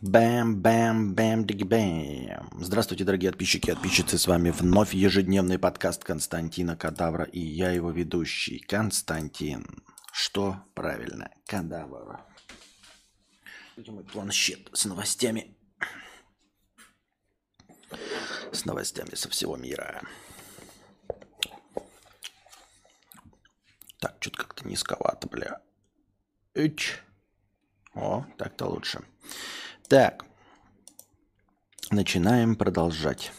Бэм, бэм, бэм, диги бэм. Здравствуйте, дорогие подписчики и подписчицы. С вами вновь ежедневный подкаст Константина Кадавра и я его ведущий Константин. Что правильно? Кадавр. Где мой планшет с новостями? С новостями со всего мира. Так, что-то как-то низковато, бля. Ич. О, так-то лучше. Так, начинаем продолжать.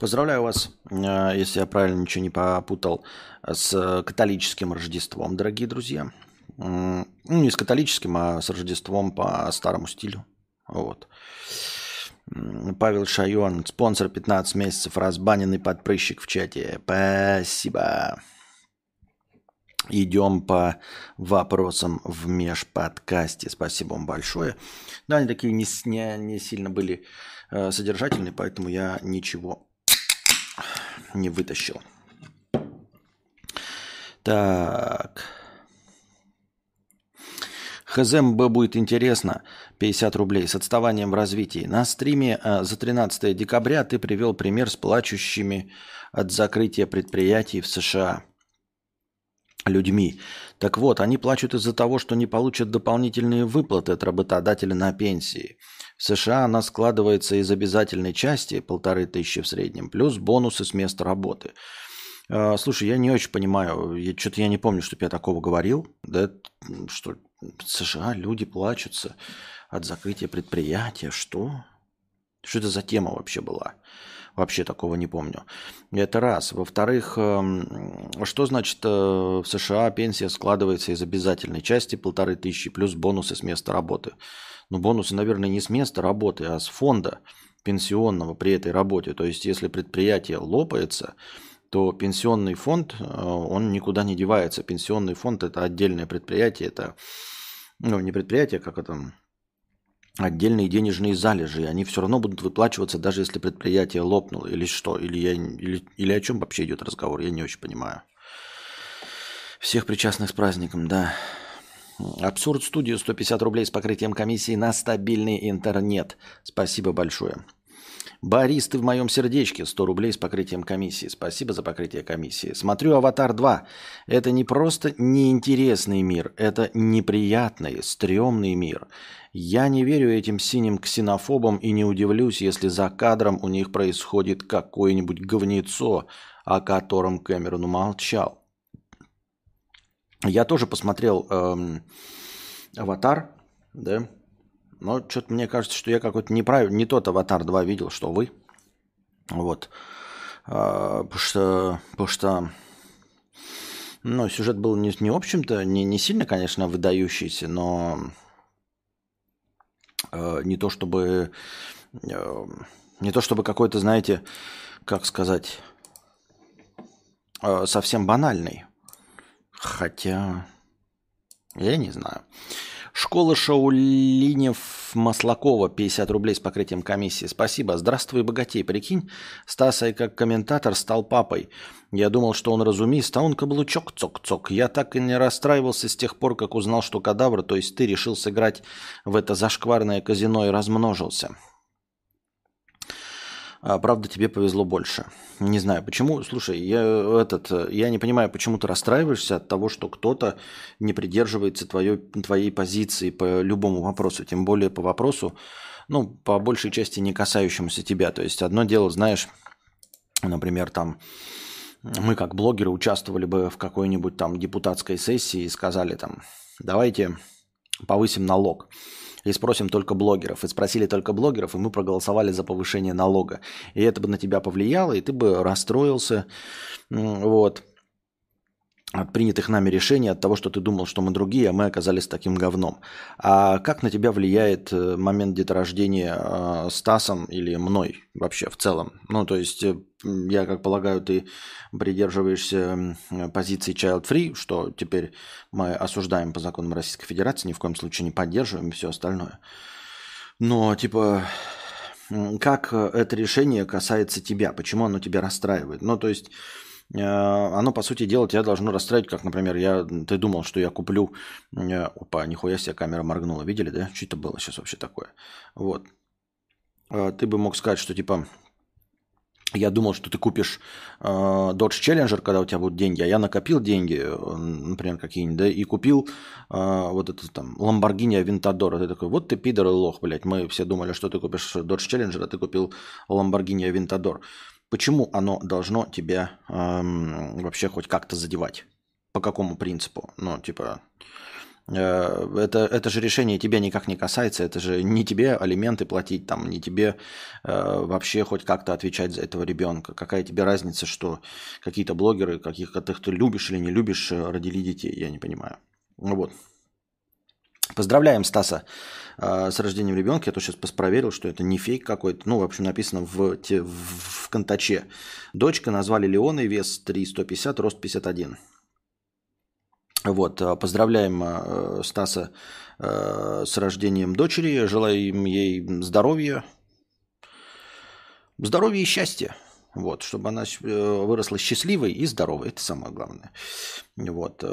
Поздравляю вас, э, если я правильно ничего не попутал, с католическим Рождеством, дорогие друзья. Ну, не с католическим, а с Рождеством по старому стилю. Вот. Павел Шайон, спонсор 15 месяцев, разбаненный подпрыщик в чате. Спасибо. Идем по вопросам в межподкасте. Спасибо вам большое. Да, они такие не, не, не сильно были э, содержательные, поэтому я ничего не вытащил. Так. ХЗМБ будет интересно. 50 рублей с отставанием в развитии. На стриме э, за 13 декабря ты привел пример с плачущими от закрытия предприятий в США людьми. Так вот, они плачут из-за того, что не получат дополнительные выплаты от работодателя на пенсии. В США она складывается из обязательной части, полторы тысячи в среднем, плюс бонусы с места работы. А, слушай, я не очень понимаю, что-то я не помню, чтобы я такого говорил. Да, что в США люди плачутся от закрытия предприятия. Что? Что это за тема вообще была? Вообще такого не помню. Это раз. Во-вторых, эм, что значит э, в США пенсия складывается из обязательной части полторы тысячи плюс бонусы с места работы? Ну, бонусы, наверное, не с места работы, а с фонда пенсионного при этой работе. То есть, если предприятие лопается, то пенсионный фонд, э, он никуда не девается. Пенсионный фонд – это отдельное предприятие, это, ну, не предприятие, как это, отдельные денежные залежи, они все равно будут выплачиваться, даже если предприятие лопнуло, или что, или, я, или, или о чем вообще идет разговор, я не очень понимаю. Всех причастных с праздником, да. Абсурд студию 150 рублей с покрытием комиссии на стабильный интернет. Спасибо большое. Борис, ты в моем сердечке. 100 рублей с покрытием комиссии. Спасибо за покрытие комиссии. Смотрю «Аватар 2». Это не просто неинтересный мир, это неприятный, стрёмный мир. Я не верю этим синим ксенофобам и не удивлюсь, если за кадром у них происходит какое-нибудь говнецо, о котором Кэмерон умолчал. Я тоже посмотрел эм, «Аватар», да, но что-то мне кажется, что я какой-то неправильный, не тот «Аватар 2» видел, что вы. Вот. А, потому что, потому что ну, сюжет был не, не в общем-то, не, не сильно, конечно, выдающийся, но э, не то чтобы э, не то чтобы какой-то, знаете, как сказать, э, совсем банальный. Хотя, я не знаю. Школа Шаулинев Маслакова, 50 рублей с покрытием комиссии. Спасибо. Здравствуй, богатей. Прикинь, Стаса как комментатор стал папой. Я думал, что он разумист, а он каблучок цок-цок. Я так и не расстраивался с тех пор, как узнал, что кадавр, то есть ты, решил сыграть в это зашкварное казино и размножился. А, правда, тебе повезло больше. Не знаю, почему. Слушай, я, этот, я не понимаю, почему ты расстраиваешься от того, что кто-то не придерживается твоей, твоей позиции по любому вопросу, тем более по вопросу, ну, по большей части не касающемуся тебя. То есть одно дело, знаешь, например, там мы как блогеры участвовали бы в какой-нибудь там депутатской сессии и сказали там, давайте повысим налог и спросим только блогеров. И спросили только блогеров, и мы проголосовали за повышение налога. И это бы на тебя повлияло, и ты бы расстроился. Вот от принятых нами решений, от того, что ты думал, что мы другие, а мы оказались таким говном. А как на тебя влияет э, момент деторождения э, Стасом или мной вообще в целом? Ну, то есть, э, я как полагаю, ты придерживаешься позиции child-free, что теперь мы осуждаем по законам Российской Федерации, ни в коем случае не поддерживаем и все остальное. Но, типа, как это решение касается тебя? Почему оно тебя расстраивает? Ну, то есть оно, по сути дела, тебя должно расстраивать, как, например, я, ты думал, что я куплю... Опа, нихуя себе камера моргнула. Видели, да? Что это было сейчас вообще такое? Вот. Ты бы мог сказать, что, типа, я думал, что ты купишь э, Dodge Challenger, когда у тебя будут деньги, а я накопил деньги, э, например, какие-нибудь, да, и купил э, вот этот там Lamborghini Aventador. Ты такой, вот ты пидор и лох, блядь. Мы все думали, что ты купишь Dodge Challenger, а ты купил Lamborghini Aventador. Почему оно должно тебя э, вообще хоть как-то задевать? По какому принципу? Ну, типа, Э, это, это же решение тебя никак не касается, это же не тебе алименты платить, там, не тебе э, вообще хоть как-то отвечать за этого ребенка. Какая тебе разница, что какие-то блогеры, каких-то ты любишь или не любишь, э, родили детей, я не понимаю. Ну вот. Поздравляем Стаса э, с рождением ребенка. Я то сейчас проверил, что это не фейк какой-то. Ну, в общем, написано в, в, в контаче. Дочка назвали Леоной, вес 3,150, рост 51. Вот, э, поздравляем э, Стаса э, с рождением дочери, желаем ей здоровья, здоровья и счастья. Вот, чтобы она выросла счастливой и здоровой, это самое главное. Вот.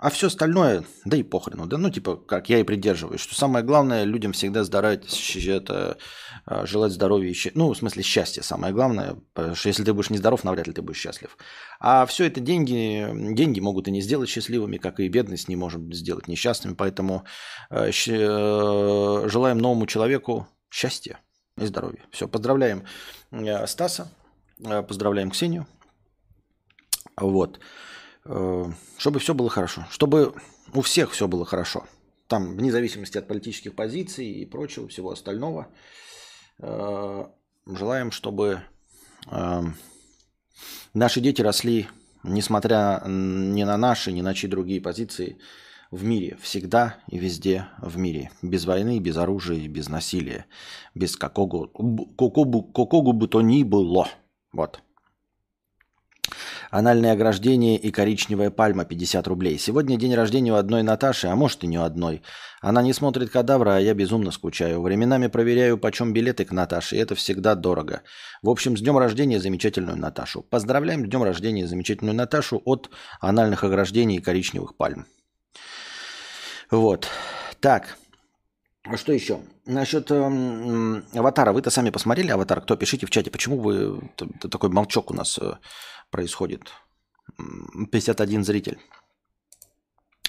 А все остальное, да и похрену. Да ну, типа, как я и придерживаюсь, что самое главное людям всегда здоровье, это а, желать здоровья. Ну, в смысле, счастья самое главное. Потому что если ты будешь нездоров, навряд ли ты будешь счастлив. А все это деньги, деньги могут и не сделать счастливыми, как и бедность не может сделать несчастными. Поэтому э, э, желаем новому человеку счастья и здоровья. Все, поздравляем э, Стаса, поздравляем Ксению. Вот. Э, чтобы все было хорошо, чтобы у всех все было хорошо. Там, вне зависимости от политических позиций и прочего, всего остального, э, желаем, чтобы э, наши дети росли, несмотря ни на наши, ни на чьи другие позиции, в мире, всегда и везде в мире. Без войны, без оружия, без насилия, без какого, какого, какого бы то ни было. Вот. Анальное ограждение и коричневая пальма 50 рублей. Сегодня день рождения у одной Наташи, а может и не у одной. Она не смотрит кадавра, а я безумно скучаю. Временами проверяю, почем билеты к Наташе, и это всегда дорого. В общем, с днем рождения замечательную Наташу. Поздравляем с днем рождения замечательную Наташу от анальных ограждений и коричневых пальм. Вот. Так. А что еще? Насчет эм, аватара. Вы-то сами посмотрели аватар? Кто? Пишите в чате, почему вы такой молчок у нас э, происходит. 51 зритель.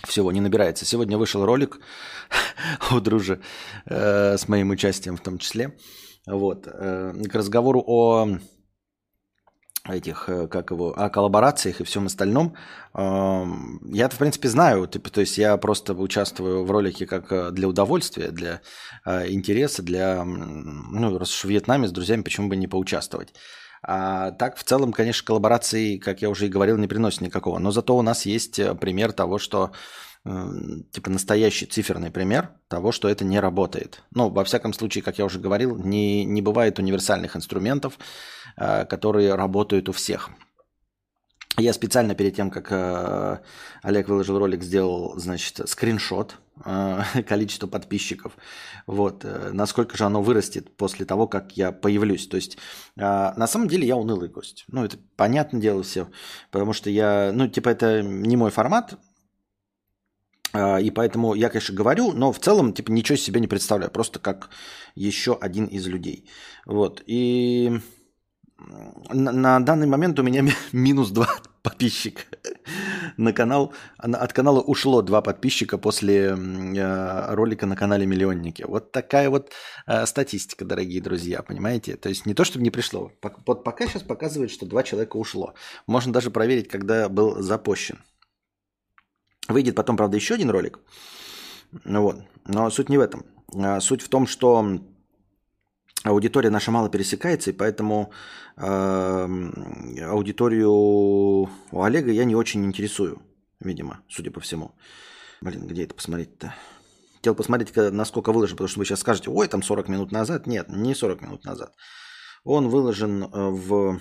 Всего не набирается. Сегодня вышел ролик у дружи э, с моим участием в том числе. Вот. Э, к разговору о этих, э, как его, о коллаборациях и всем остальном. Э, я в принципе, знаю, типа, то есть я просто участвую в ролике как для удовольствия, для интереса, для, ну, раз уж в Вьетнаме с друзьями, почему бы не поучаствовать. А так, в целом, конечно, коллаборации, как я уже и говорил, не приносят никакого. Но зато у нас есть э, пример того, что типа настоящий циферный пример того, что это не работает. Ну, во всяком случае, как я уже говорил, не, не бывает универсальных инструментов, э, которые работают у всех. Я специально перед тем, как э, Олег выложил ролик, сделал, значит, скриншот э, количества подписчиков. Вот. Э, насколько же оно вырастет после того, как я появлюсь. То есть, на самом деле, я унылый гость. Ну, это понятное дело все. Потому что я, ну, типа, это не мой формат. И поэтому я, конечно, говорю, но в целом, типа, ничего себе не представляю. Просто как еще один из людей. Вот. И на, данный момент у меня минус 2 подписчик. На канал, от канала ушло два подписчика после э, ролика на канале Миллионники. Вот такая вот э, статистика, дорогие друзья, понимаете? То есть не то, чтобы не пришло. Вот пока сейчас показывает, что два человека ушло. Можно даже проверить, когда был запущен. Выйдет потом, правда, еще один ролик. Ну вот. Но суть не в этом. А суть в том, что аудитория наша мало пересекается, и поэтому э, аудиторию у Олега я не очень интересую, видимо, судя по всему. Блин, где это посмотреть-то? Хотел посмотреть, насколько выложен, потому что вы сейчас скажете, ой, там 40 минут назад. Нет, не 40 минут назад. Он выложен э, в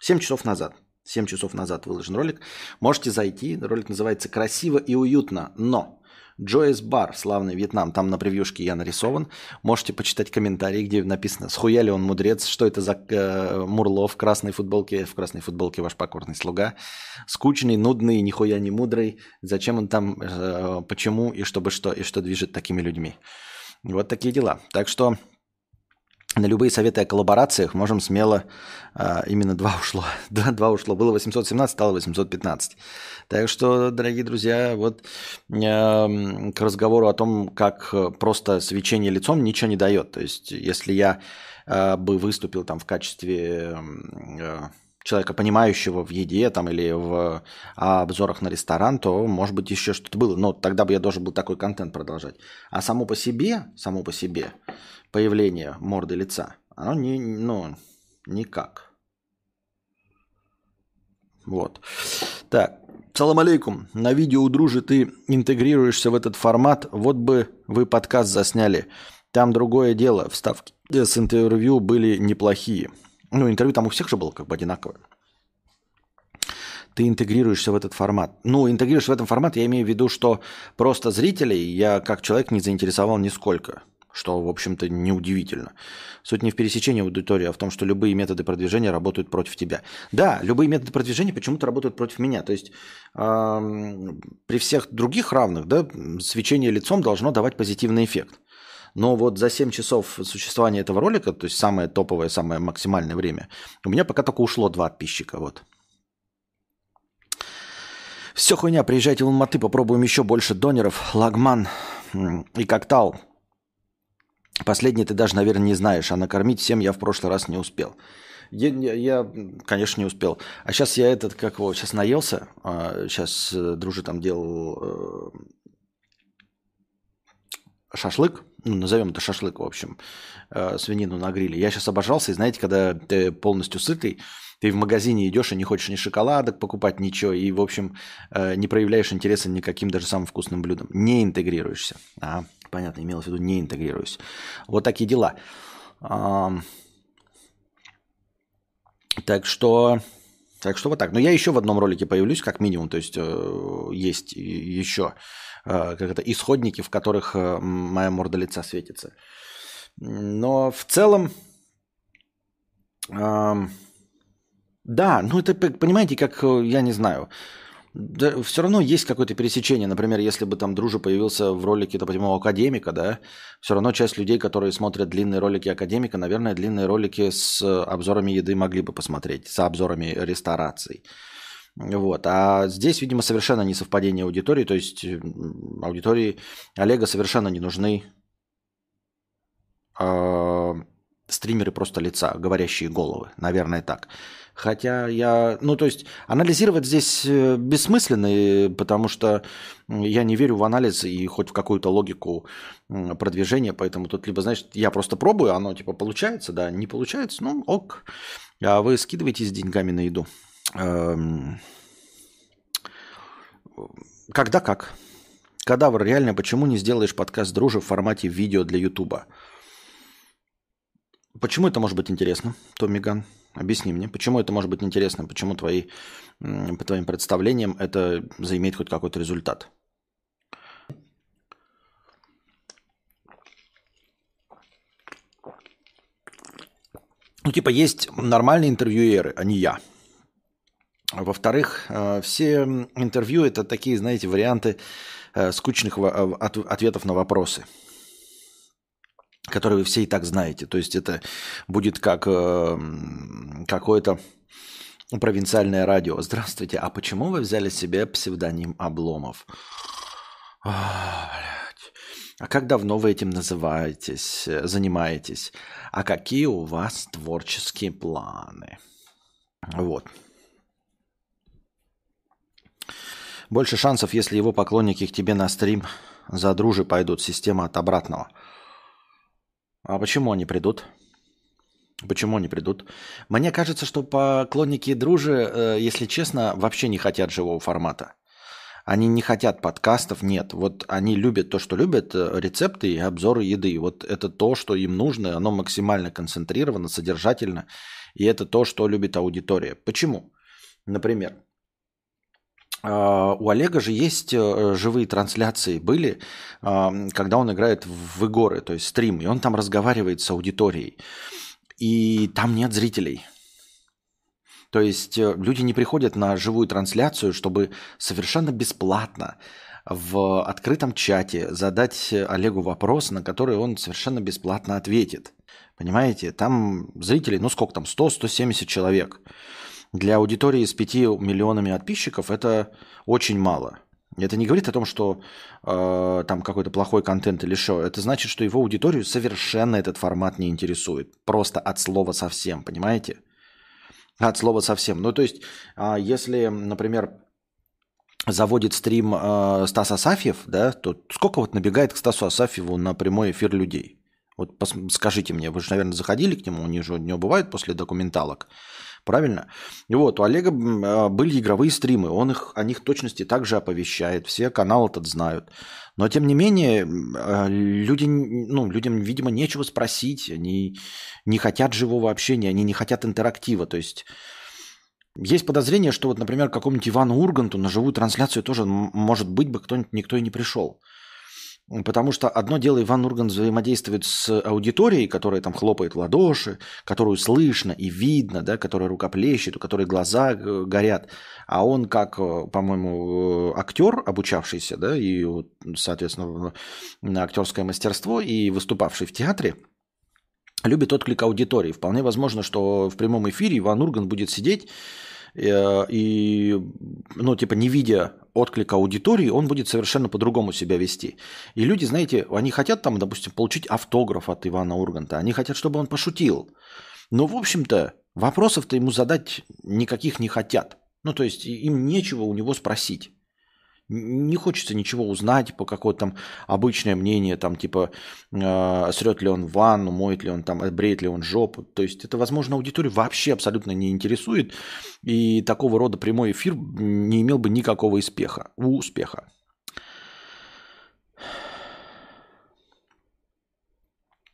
7 часов назад. 7 часов назад выложен ролик. Можете зайти. Ролик называется «Красиво и уютно, но». Джоэс Бар, славный Вьетнам. Там на превьюшке я нарисован. Можете почитать комментарии, где написано, схуя ли он мудрец, что это за э, Мурло в красной футболке, в красной футболке ваш покорный слуга. Скучный, нудный, нихуя не мудрый. Зачем он там, э, почему и чтобы что, и что движет такими людьми. Вот такие дела. Так что на любые советы о коллаборациях можем смело... А, именно два ушло. Да, два ушло. Было 817, стало 815. Так что, дорогие друзья, вот э, к разговору о том, как просто свечение лицом ничего не дает. То есть, если я э, бы выступил там в качестве... Э, человека, понимающего в еде там, или в обзорах на ресторан, то, может быть, еще что-то было. Но тогда бы я должен был такой контент продолжать. А само по себе, само по себе, появление морды лица, оно не, ну, никак. Вот. Так, салам алейкум. На видео у дружи ты интегрируешься в этот формат. Вот бы вы подкаст засняли. Там другое дело. Вставки с интервью были неплохие. Ну, интервью там у всех же было как бы одинаковое. Ты интегрируешься в этот формат. Ну, интегрируешь в этом формат, я имею в виду, что просто зрителей я как человек не заинтересовал нисколько что, в общем-то, неудивительно. Суть не в пересечении аудитории, а в том, что любые методы продвижения работают против тебя. Да, любые методы продвижения почему-то работают против меня. То есть э, при всех других равных, да, свечение лицом должно давать позитивный эффект. Но вот за 7 часов существования этого ролика, то есть самое топовое, самое максимальное время, у меня пока только ушло два подписчика. Вот. Все хуйня, приезжайте в Алматы, попробуем еще больше донеров, лагман и коктал. Последний ты даже, наверное, не знаешь, а накормить всем я в прошлый раз не успел. Я, я, конечно, не успел. А сейчас я этот, как его, сейчас наелся. Сейчас э, дружи там делал э, шашлык. Ну, назовем это шашлык, в общем. Э, свинину на гриле. Я сейчас обожался, и знаете, когда ты полностью сытый, ты в магазине идешь и не хочешь ни шоколадок покупать, ничего, и, в общем, не проявляешь интереса никаким даже самым вкусным блюдом. Не интегрируешься. А, понятно, имелось в виду не интегрируюсь. Вот такие дела. Так что, так что вот так. Но я еще в одном ролике появлюсь, как минимум. То есть э, есть еще э, как это, исходники, в которых э, моя морда лица светится. Но в целом, да, ну это, понимаете, как, я не знаю, да, все равно есть какое-то пересечение. Например, если бы там Дружа появился в ролике, допустим, у Академика, да, все равно часть людей, которые смотрят длинные ролики Академика, наверное, длинные ролики с обзорами еды могли бы посмотреть, с обзорами рестораций. Вот. А здесь, видимо, совершенно не совпадение аудитории, то есть аудитории Олега совершенно не нужны э, стримеры просто лица, говорящие головы, наверное, так. Хотя я, ну то есть анализировать здесь э, бессмысленно, потому что я не верю в анализ и хоть в какую-то логику продвижения, поэтому тут либо, знаешь, я просто пробую, оно типа получается, да, не получается, ну ок, а вы скидываетесь деньгами на еду. Эм, когда как? Кадавр, реально, почему не сделаешь подкаст дружи в формате видео для Ютуба? Почему это может быть интересно, Томми Ган? Объясни мне, почему это может быть интересно, почему твои, по твоим представлениям это заимеет хоть какой-то результат. Ну, типа, есть нормальные интервьюеры, а не я. Во-вторых, э, все интервью это такие, знаете, варианты э, скучных ответов на вопросы который вы все и так знаете. То есть это будет как э, какое-то провинциальное радио. Здравствуйте, а почему вы взяли себе псевдоним Обломов? А, а как давно вы этим называетесь, занимаетесь? А какие у вас творческие планы? Вот. Больше шансов, если его поклонники к тебе на стрим за дружи пойдут. Система от обратного – а почему они придут? Почему они придут? Мне кажется, что поклонники дружи, э, если честно, вообще не хотят живого формата. Они не хотят подкастов, нет. Вот они любят то, что любят, э, рецепты и обзоры еды. Вот это то, что им нужно, оно максимально концентрировано, содержательно. И это то, что любит аудитория. Почему? Например, у Олега же есть э, живые трансляции, были, а, когда он играет в игры, то есть стрим, и он там разговаривает с аудиторией. И там нет зрителей. То есть э, люди не приходят на живую трансляцию, чтобы совершенно бесплатно в открытом чате задать Олегу вопрос, на который он совершенно бесплатно ответит. Понимаете, там зрителей, ну сколько там, 100-170 человек. Для аудитории с 5 миллионами подписчиков это очень мало. Это не говорит о том, что э, там какой-то плохой контент или что. Это значит, что его аудиторию совершенно этот формат не интересует. Просто от слова совсем, понимаете? От слова совсем. Ну, то есть, э, если, например, заводит стрим э, Стас Асафьев, да, то сколько вот набегает к Стасу Асафьеву на прямой эфир людей? Вот скажите мне, вы же, наверное, заходили к нему, у же у него бывает после документалок. Правильно? И вот, у Олега а, были игровые стримы, он их, о них точности также оповещает, все каналы этот знают. Но, тем не менее, а, люди, ну, людям, видимо, нечего спросить, они не хотят живого общения, они не хотят интерактива. То есть есть подозрение, что вот, например, какому-нибудь Ивану Урганту на живую трансляцию тоже, может быть, бы кто-нибудь, никто и не пришел. Потому что одно дело Иван Ургант взаимодействует с аудиторией, которая там хлопает в ладоши, которую слышно и видно, да, которая рукоплещет, у которой глаза э, горят. А он как, э, по-моему, э, актер, обучавшийся, да, и, соответственно, на актерское мастерство и выступавший в театре, любит отклик аудитории. Вполне возможно, что в прямом эфире Иван Ургант будет сидеть и, ну, типа, не видя отклика аудитории, он будет совершенно по-другому себя вести. И люди, знаете, они хотят там, допустим, получить автограф от Ивана Урганта, они хотят, чтобы он пошутил. Но, в общем-то, вопросов-то ему задать никаких не хотят. Ну, то есть им нечего у него спросить не хочется ничего узнать по какое-то там обычное мнение, там типа э, срет ли он ванну, моет ли он там, бреет ли он жопу. То есть это, возможно, аудиторию вообще абсолютно не интересует. И такого рода прямой эфир не имел бы никакого успеха. успеха.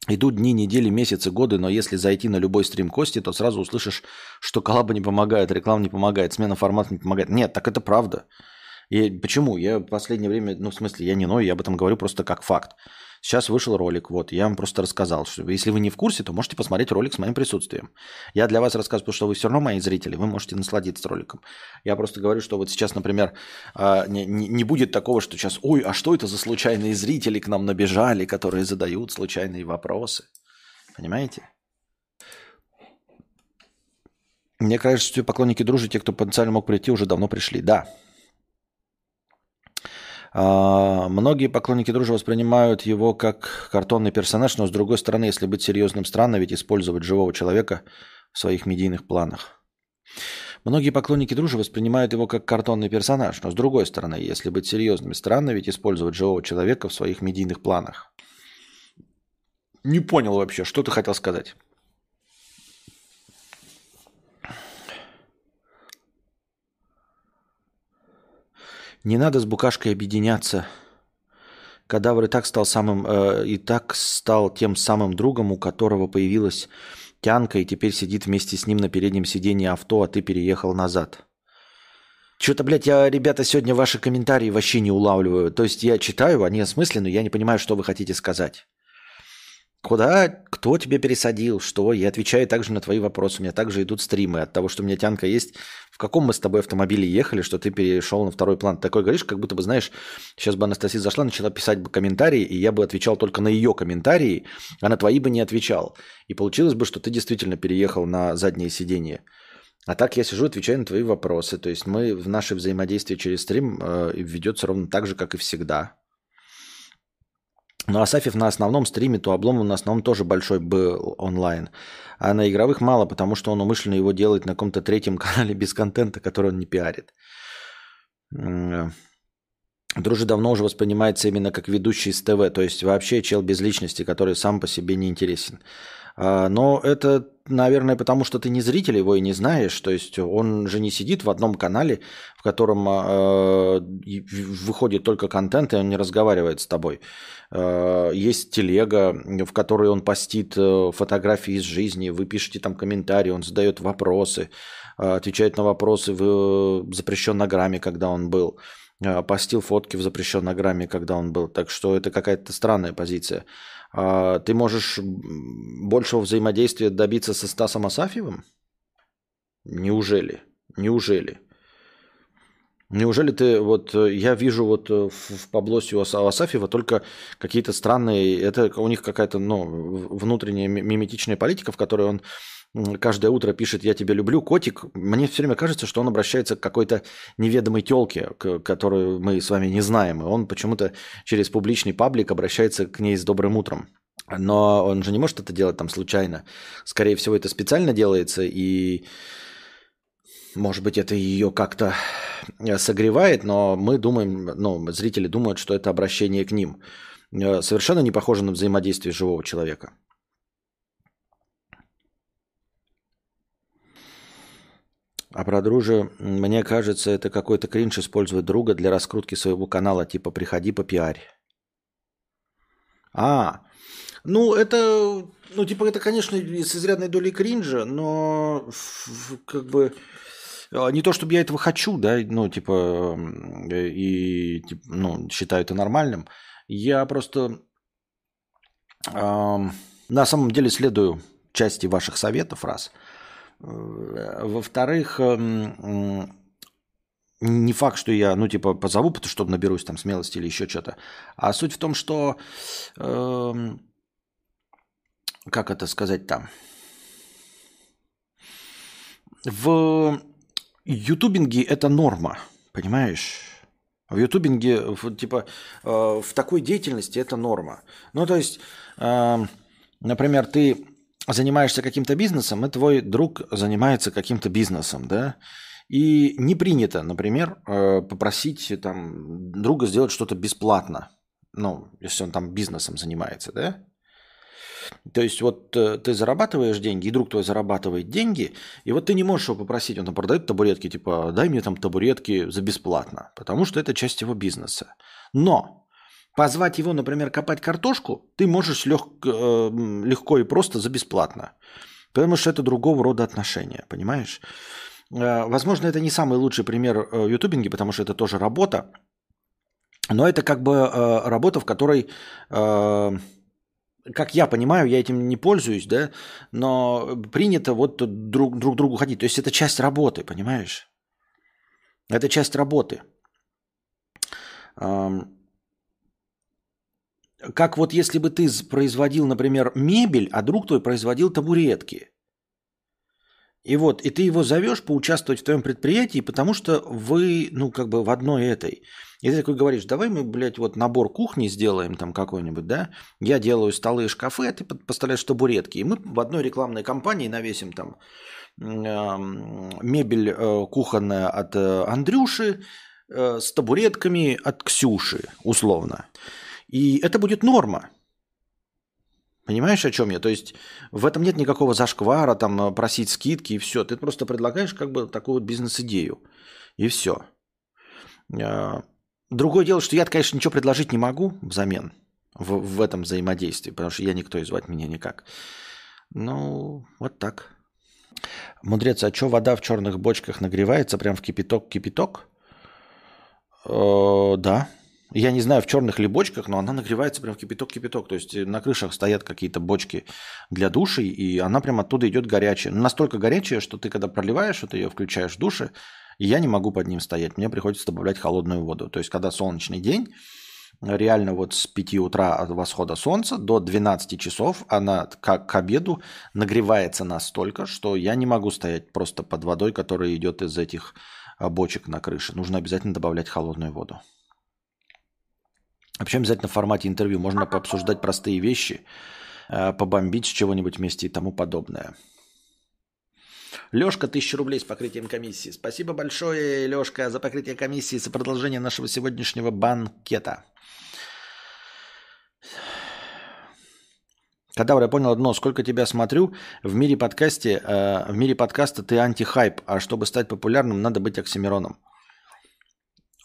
Идут дни, недели, месяцы, годы, но если зайти на любой стрим Кости, то сразу услышишь, что коллаба не помогает, реклама не помогает, смена формата не помогает. Нет, так это правда. И почему? Я в последнее время, ну, в смысле, я не ною, я об этом говорю просто как факт. Сейчас вышел ролик, вот, я вам просто рассказал, что если вы не в курсе, то можете посмотреть ролик с моим присутствием. Я для вас рассказываю, потому что вы все равно мои зрители, вы можете насладиться роликом. Я просто говорю, что вот сейчас, например, а, не, будет такого, что сейчас, ой, а что это за случайные зрители к нам набежали, которые задают случайные вопросы. Понимаете? Мне кажется, что поклонники дружи, те, кто потенциально мог прийти, уже давно пришли. Да, многие поклонники дружи воспринимают его как картонный персонаж, но с другой стороны, если быть серьезным, странно ведь использовать живого человека в своих медийных планах. Многие поклонники дружи воспринимают его как картонный персонаж, но с другой стороны, если быть серьезным, странно ведь использовать живого человека в своих медийных планах. Не понял вообще, что ты хотел сказать. Не надо с букашкой объединяться. Кадавр и так стал самым, э, и так стал тем самым другом, у которого появилась тянка, и теперь сидит вместе с ним на переднем сиденье авто, а ты переехал назад. Что-то, блядь, я, ребята, сегодня ваши комментарии вообще не улавливаю. То есть я читаю, они осмысленны, я не понимаю, что вы хотите сказать. Куда, кто тебе пересадил, что? Я отвечаю также на твои вопросы. У меня также идут стримы от того, что у меня тянка есть. В каком мы с тобой автомобиле ехали, что ты перешел на второй план? Такой говоришь, как будто бы, знаешь, сейчас бы Анастасия зашла, начала писать бы комментарии, и я бы отвечал только на ее комментарии, а на твои бы не отвечал. И получилось бы, что ты действительно переехал на заднее сиденье. А так я сижу, отвечаю на твои вопросы. То есть мы в наше взаимодействие через стрим э, ведется ровно так же, как и всегда. Но Асафьев на основном стриме, то Обломов на основном тоже большой был онлайн. А на игровых мало, потому что он умышленно его делает на каком-то третьем канале без контента, который он не пиарит. Дружи давно уже воспринимается именно как ведущий с ТВ, то есть вообще чел без личности, который сам по себе не интересен. А, но это, наверное, потому что ты не зритель его и не знаешь. То есть он же не сидит в одном канале, в котором э, выходит только контент, и он не разговаривает с тобой. Э, есть телега, в которой он постит э, фотографии из жизни, вы пишете там комментарии, он задает вопросы, э, отвечает на вопросы в запрещеннограмме, когда он был. Э, постил фотки в запрещенной когда он был. Так что это какая-то странная позиция. А ты можешь большего взаимодействия добиться со Стасом Асафьевым? Неужели? Неужели? Неужели ты, вот я вижу вот в, в Паблосе у Асафьева только какие-то странные, это у них какая-то ну, внутренняя миметичная политика, в которой он каждое утро пишет «я тебя люблю», котик, мне все время кажется, что он обращается к какой-то неведомой телке, которую мы с вами не знаем, и он почему-то через публичный паблик обращается к ней с добрым утром. Но он же не может это делать там случайно. Скорее всего, это специально делается, и, может быть, это ее как-то э, согревает, но мы думаем, ну, зрители думают, что это обращение к ним. Э, совершенно не похоже на взаимодействие живого человека. А про дружи, мне кажется, это какой-то кринж использовать друга для раскрутки своего канала, типа «приходи по пиаре». А, ну это, ну типа это, конечно, с изрядной долей кринжа, но как бы а, не то, чтобы я этого хочу, да, ну типа и типа, ну, считаю это нормальным. Я просто э, на самом деле следую части ваших советов, раз – во-вторых, эм, не факт, что я, ну, типа, позову, потому что наберусь там смелости или еще что-то. А суть в том, что, э, как это сказать там, в ютубинге это норма, понимаешь? В ютубинге, типа, э, в такой деятельности это норма. Ну, то есть, э, например, ты занимаешься каким-то бизнесом, и твой друг занимается каким-то бизнесом, да, и не принято, например, э, попросить там друга сделать что-то бесплатно, ну, если он там бизнесом занимается, да. То есть вот э, ты зарабатываешь деньги, и друг твой зарабатывает деньги, и вот ты не можешь его попросить, он там продает табуретки, типа, дай мне там табуретки за бесплатно, потому что это часть его бизнеса. Но Позвать его, например, копать картошку, ты можешь лег, э, легко и просто за бесплатно. Потому что это другого рода отношения, понимаешь? Э, возможно, это не самый лучший пример э, ютубинги, потому что это тоже работа. Но это как бы э, работа, в которой, э, как я понимаю, я этим не пользуюсь, да, но принято вот друг, друг другу ходить. То есть это часть работы, понимаешь? Это часть работы. Эм, как вот если бы ты производил, например, мебель, а друг твой производил табуретки. И вот, и ты его зовешь поучаствовать в твоем предприятии, потому что вы, ну, как бы в одной этой. И ты такой говоришь, давай мы, блядь, вот набор кухни сделаем там какой-нибудь, да? Я делаю столы и шкафы, а ты поставляешь табуретки. И мы в одной рекламной кампании навесим там мебель э, кухонная от э, Андрюши э, с табуретками от Ксюши, условно. И это будет норма. Понимаешь, о чем я? То есть в этом нет никакого зашквара, там, э, просить скидки и все. Ты просто предлагаешь как бы такую вот бизнес-идею. И все. А, другое дело, что я, конечно, ничего предложить не могу взамен в, в этом взаимодействии, потому что я никто и звать меня никак. Ну, вот так. Мудрец, а что вода в черных бочках нагревается прям в кипяток-кипяток? Э, да, я не знаю, в черных ли бочках, но она нагревается прям кипяток-кипяток. То есть на крышах стоят какие-то бочки для души, и она прям оттуда идет горячая. Настолько горячая, что ты когда проливаешь это, ее включаешь в душе, и я не могу под ним стоять. Мне приходится добавлять холодную воду. То есть когда солнечный день, реально вот с 5 утра от восхода солнца до 12 часов она как к обеду нагревается настолько, что я не могу стоять просто под водой, которая идет из этих а, бочек на крыше. Нужно обязательно добавлять холодную воду. Вообще обязательно в формате интервью можно пообсуждать простые вещи, э, побомбить с чего-нибудь вместе и тому подобное. Лешка, тысяча рублей с покрытием комиссии. Спасибо большое, Лешка, за покрытие комиссии за продолжение нашего сегодняшнего банкета. Кадавр, я понял одно, сколько тебя смотрю, в мире подкасте, э, в мире подкаста ты антихайп, а чтобы стать популярным, надо быть оксимироном.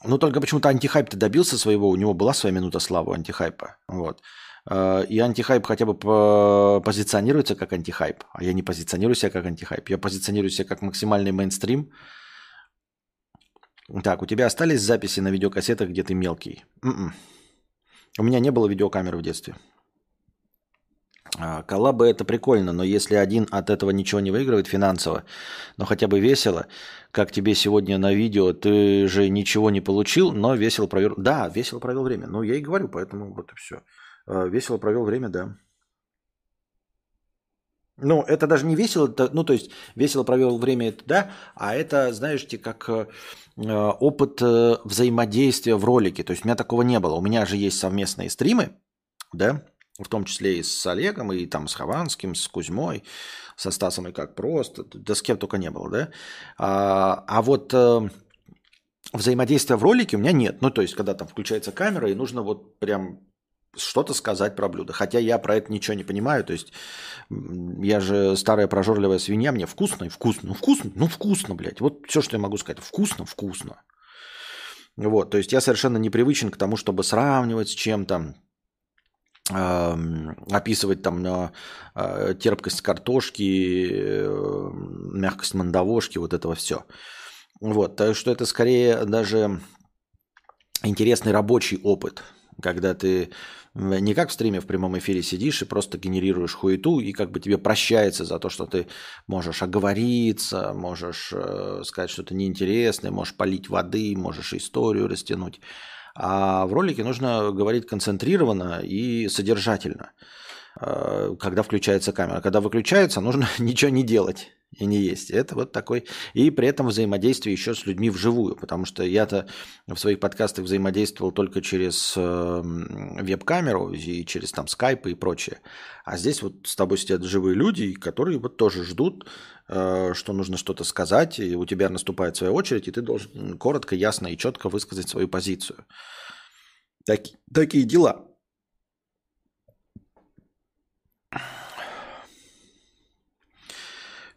Ну, только почему-то антихайп-то добился своего, у него была своя минута славы антихайпа. Вот. Э, и антихайп хотя бы позиционируется как антихайп, а я не позиционирую себя как антихайп, я позиционирую себя как максимальный мейнстрим. Так, у тебя остались записи на видеокассетах, где ты мелкий? М-м. У меня не было видеокамеры в детстве. А, коллабы это прикольно, но если один от этого ничего не выигрывает финансово, но хотя бы весело, как тебе сегодня на видео, ты же ничего не получил, но весело провел... Да, весело провел время. Ну, я и говорю, поэтому вот и все. А, весело провел время, да. Ну, это даже не весело, ну, то есть весело провел время, да, а это, знаешь, как э, опыт э, взаимодействия в ролике. То есть у меня такого не было. У меня же есть совместные стримы, да, в том числе и с Олегом, и там с Хованским, с Кузьмой, со Стасом и как просто, да с кем только не было, да. А, а вот э, взаимодействия в ролике у меня нет. Ну, то есть, когда там включается камера, и нужно вот прям что-то сказать про блюдо. Хотя я про это ничего не понимаю. То есть, я же старая прожорливая свинья, мне вкусно и вкусно. Ну, вкусно, ну, вкусно, блядь. Вот все, что я могу сказать. Вкусно, вкусно. Вот, то есть я совершенно непривычен к тому, чтобы сравнивать с чем-то, описывать там э, терпкость картошки, э, мягкость мандавошки, вот этого все. Вот, так что это скорее даже интересный рабочий опыт, когда ты не как в стриме в прямом эфире сидишь и просто генерируешь хуету, и как бы тебе прощается за то, что ты можешь оговориться, можешь э, сказать что-то неинтересное, можешь полить воды, можешь историю растянуть. А в ролике нужно говорить концентрированно и содержательно, э, когда включается камера. Когда выключается, нужно ничего не делать и не есть. Это вот такой... И при этом взаимодействие еще с людьми вживую, потому что я-то в своих подкастах взаимодействовал только через э, веб-камеру и через там скайп и прочее. А здесь вот с тобой сидят живые люди, которые вот тоже ждут, что нужно что-то сказать, и у тебя наступает своя очередь, и ты должен коротко, ясно и четко высказать свою позицию. Так, такие дела.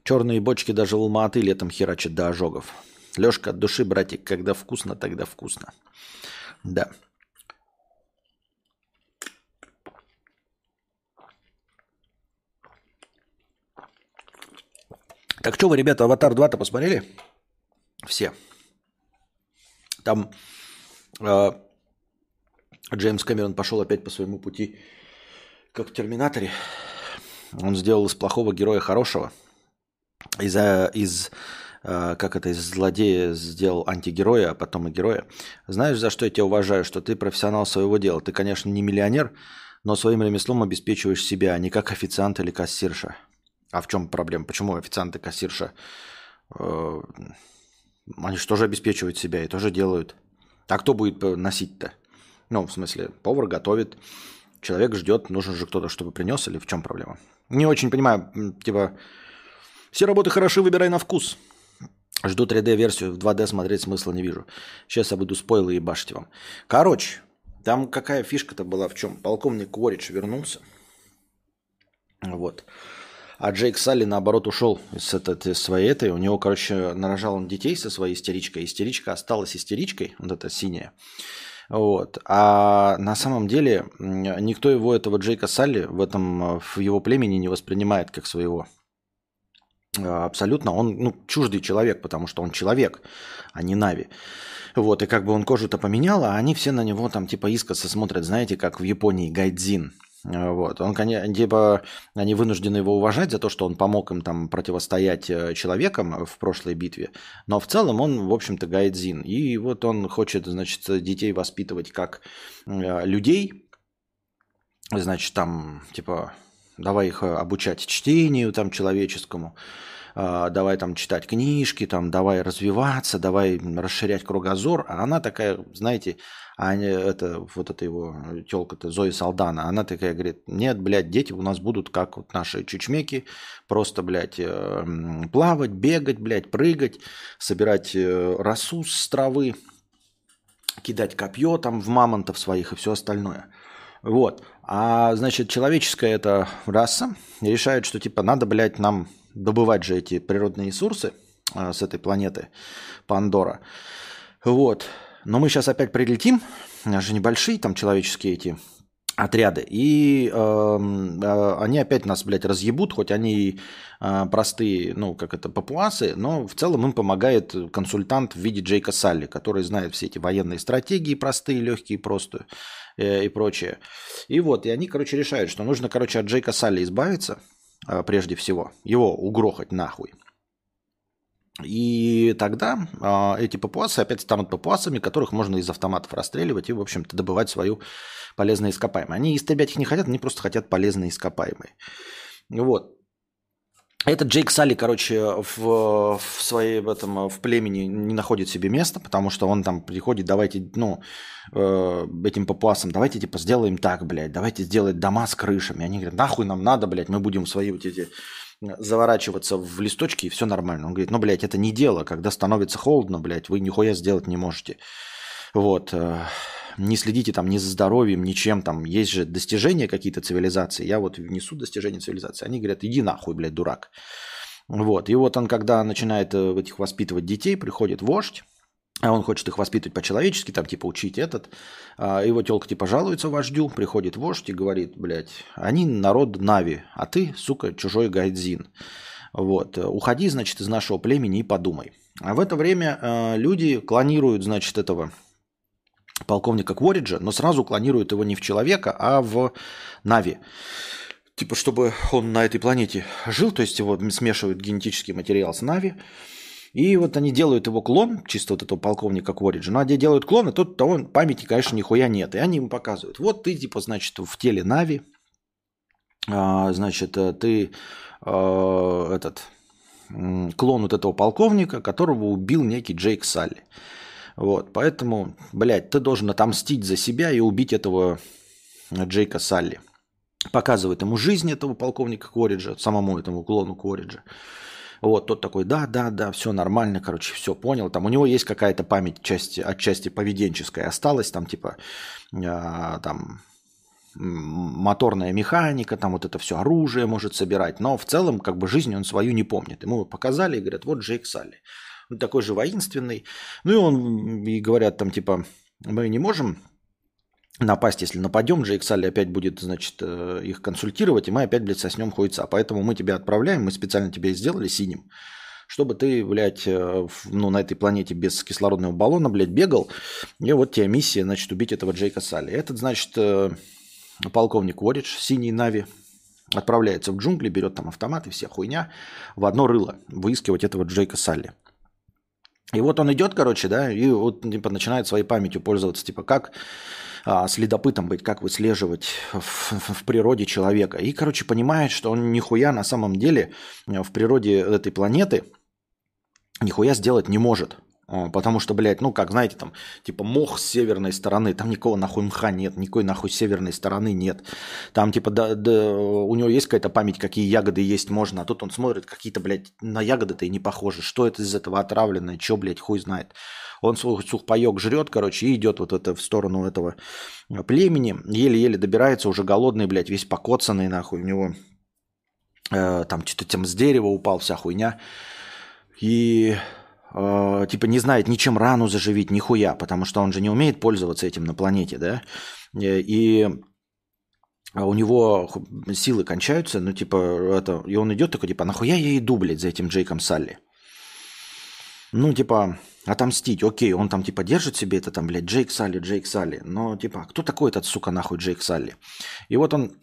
Черные бочки даже в Алматы летом херачат до ожогов. Лешка, от души, братик, когда вкусно, тогда вкусно. Да. Так что вы, ребята, «Аватар 2»-то посмотрели? Все. Там э, Джеймс Кэмерон пошел опять по своему пути, как в «Терминаторе». Он сделал из плохого героя хорошего. Из, из э, как это, из злодея сделал антигероя, а потом и героя. Знаешь, за что я тебя уважаю? Что ты профессионал своего дела. Ты, конечно, не миллионер, но своим ремеслом обеспечиваешь себя, а не как официант или кассирша. А в чем проблема? Почему официант и кассирша? Э, они же тоже обеспечивают себя и тоже делают. А кто будет носить-то? Ну, в смысле, повар готовит, человек ждет, нужен же кто-то, чтобы принес, или в чем проблема? Не очень понимаю, типа, все работы хороши, выбирай на вкус. Жду 3D-версию, в 2D смотреть смысла не вижу. Сейчас я буду спойлы и башить вам. Короче, там какая фишка-то была в чем? Полковник Уоридж вернулся. Вот. А Джейк Салли, наоборот, ушел из, этой, своей этой. У него, короче, нарожал он детей со своей истеричкой. Истеричка осталась истеричкой, вот эта синяя. Вот. А на самом деле никто его, этого Джейка Салли, в, этом, в его племени не воспринимает как своего. А, абсолютно. Он ну, чуждый человек, потому что он человек, а не Нави. Вот, и как бы он кожу-то поменял, а они все на него там типа искоса смотрят, знаете, как в Японии Гайдзин – вот. Он, конечно, типа, они вынуждены его уважать за то, что он помог им там противостоять э, человекам в прошлой битве. Но в целом он, в общем-то, гайдзин. И вот он хочет, значит, детей воспитывать как э, людей. Значит, там, типа, давай их обучать чтению там человеческому. Э, давай там читать книжки, там, давай развиваться, давай расширять кругозор. А она такая, знаете, а это, вот это его телка-то Зои Салдана, она такая говорит, нет, блядь, дети у нас будут как вот наши чучмеки, просто, блядь, э, плавать, бегать, блядь, прыгать, собирать э, росу с травы, кидать копье там в мамонтов своих и все остальное. Вот. А, значит, человеческая эта раса решает, что, типа, надо, блядь, нам добывать же эти природные ресурсы а, с этой планеты Пандора. Вот. Но мы сейчас опять прилетим, у нас же небольшие там человеческие эти отряды. И э, э, они опять нас, блядь, разъебут, хоть они э, простые, ну, как это, папуасы, но в целом им помогает консультант в виде Джейка Салли, который знает все эти военные стратегии, простые, легкие, просто э, и прочее. И вот, и они, короче, решают, что нужно, короче, от Джейка Салли избавиться, прежде всего, его угрохать нахуй. И тогда э, эти папуасы опять станут папуасами, которых можно из автоматов расстреливать и, в общем-то, добывать свою полезные ископаемые. Они истребять их не хотят, они просто хотят полезные ископаемые. Вот. Этот Джейк Салли, короче, в, в своей в этом в племени не находит себе места, потому что он там приходит, давайте, ну, э, этим папуасам, давайте типа сделаем так, блядь, давайте сделать дома с крышами. Они говорят, нахуй нам надо, блядь, мы будем свои вот эти заворачиваться в листочки, и все нормально. Он говорит, ну, блядь, это не дело, когда становится холодно, блядь, вы нихуя сделать не можете. Вот. Не следите там ни за здоровьем, ничем там. Есть же достижения какие-то цивилизации. Я вот внесу достижения цивилизации. Они говорят, иди нахуй, блядь, дурак. Вот. И вот он, когда начинает э, этих воспитывать детей, приходит вождь, а он хочет их воспитывать по-человечески, там типа учить этот. А его телка типа жалуется вождю, приходит вождь и говорит, блядь, они народ Нави, а ты, сука, чужой гайдзин. Вот, уходи, значит, из нашего племени и подумай. А в это время э, люди клонируют, значит, этого полковника Квориджа, но сразу клонируют его не в человека, а в Нави. Типа, чтобы он на этой планете жил, то есть его смешивают генетический материал с Нави, и вот они делают его клон, чисто вот этого полковника Квориджа. Ну, а где делают клон, и тут того памяти, конечно, нихуя нет. И они ему показывают. Вот ты, типа, значит, в теле Нави, а, значит, э, ты а, этот клон вот этого полковника, которого убил некий Джейк Салли. Вот, поэтому, блядь, ты должен отомстить за себя и убить этого Джейка Салли. Показывает ему жизнь этого полковника Квориджа, самому этому клону Квориджа. Вот, тот такой, да, да, да, все нормально, короче, все понял. Там у него есть какая-то память части, отчасти поведенческая осталась, там типа, э, там, моторная механика, там вот это все оружие может собирать, но в целом как бы жизнь он свою не помнит. Ему показали и говорят, вот Джейк Салли. Такой же воинственный. Ну и он, и говорят там типа, мы не можем напасть, если нападем, Джейк Салли опять будет, значит, э, их консультировать, и мы опять, блядь, соснем хуйца. Поэтому мы тебя отправляем, мы специально тебя сделали синим, чтобы ты, блядь, э, ну, на этой планете без кислородного баллона, блядь, бегал. И вот тебе миссия, значит, убить этого Джейка Салли. Этот, значит, э, полковник Уоридж, синий Нави, отправляется в джунгли, берет там автомат и вся хуйня в одно рыло выискивать этого Джейка Салли. И вот он идет, короче, да, и вот типа начинает своей памятью пользоваться, типа как а, следопытом быть, как выслеживать в, в, природе человека. И, короче, понимает, что он нихуя на самом деле э, в природе этой планеты нихуя сделать не может. Потому что, блядь, ну как, знаете, там, типа мох с северной стороны, там никакого нахуй мха нет, никакой нахуй северной стороны нет. Там, типа, да, да, у него есть какая-то память, какие ягоды есть можно, а тут он смотрит, какие-то, блядь, на ягоды-то и не похожи. Что это из этого отравленное, что, блядь, хуй знает. Он свой сухпайок жрет, короче, и идет вот это в сторону этого племени. Еле-еле добирается, уже голодный, блядь, весь покоцанный, нахуй. У него э, там что-то там с дерева упал, вся хуйня. И э, типа не знает ничем рану заживить, нихуя, потому что он же не умеет пользоваться этим на планете, да. Э, и у него силы кончаются, ну, типа, это, и он идет такой, типа, нахуя я иду, блядь, за этим Джейком Салли? Ну, типа, отомстить, окей, он там, типа, держит себе это, там, блядь, Джейк Салли, Джейк Салли, но, типа, кто такой этот, сука, нахуй Джейк Салли? И вот он,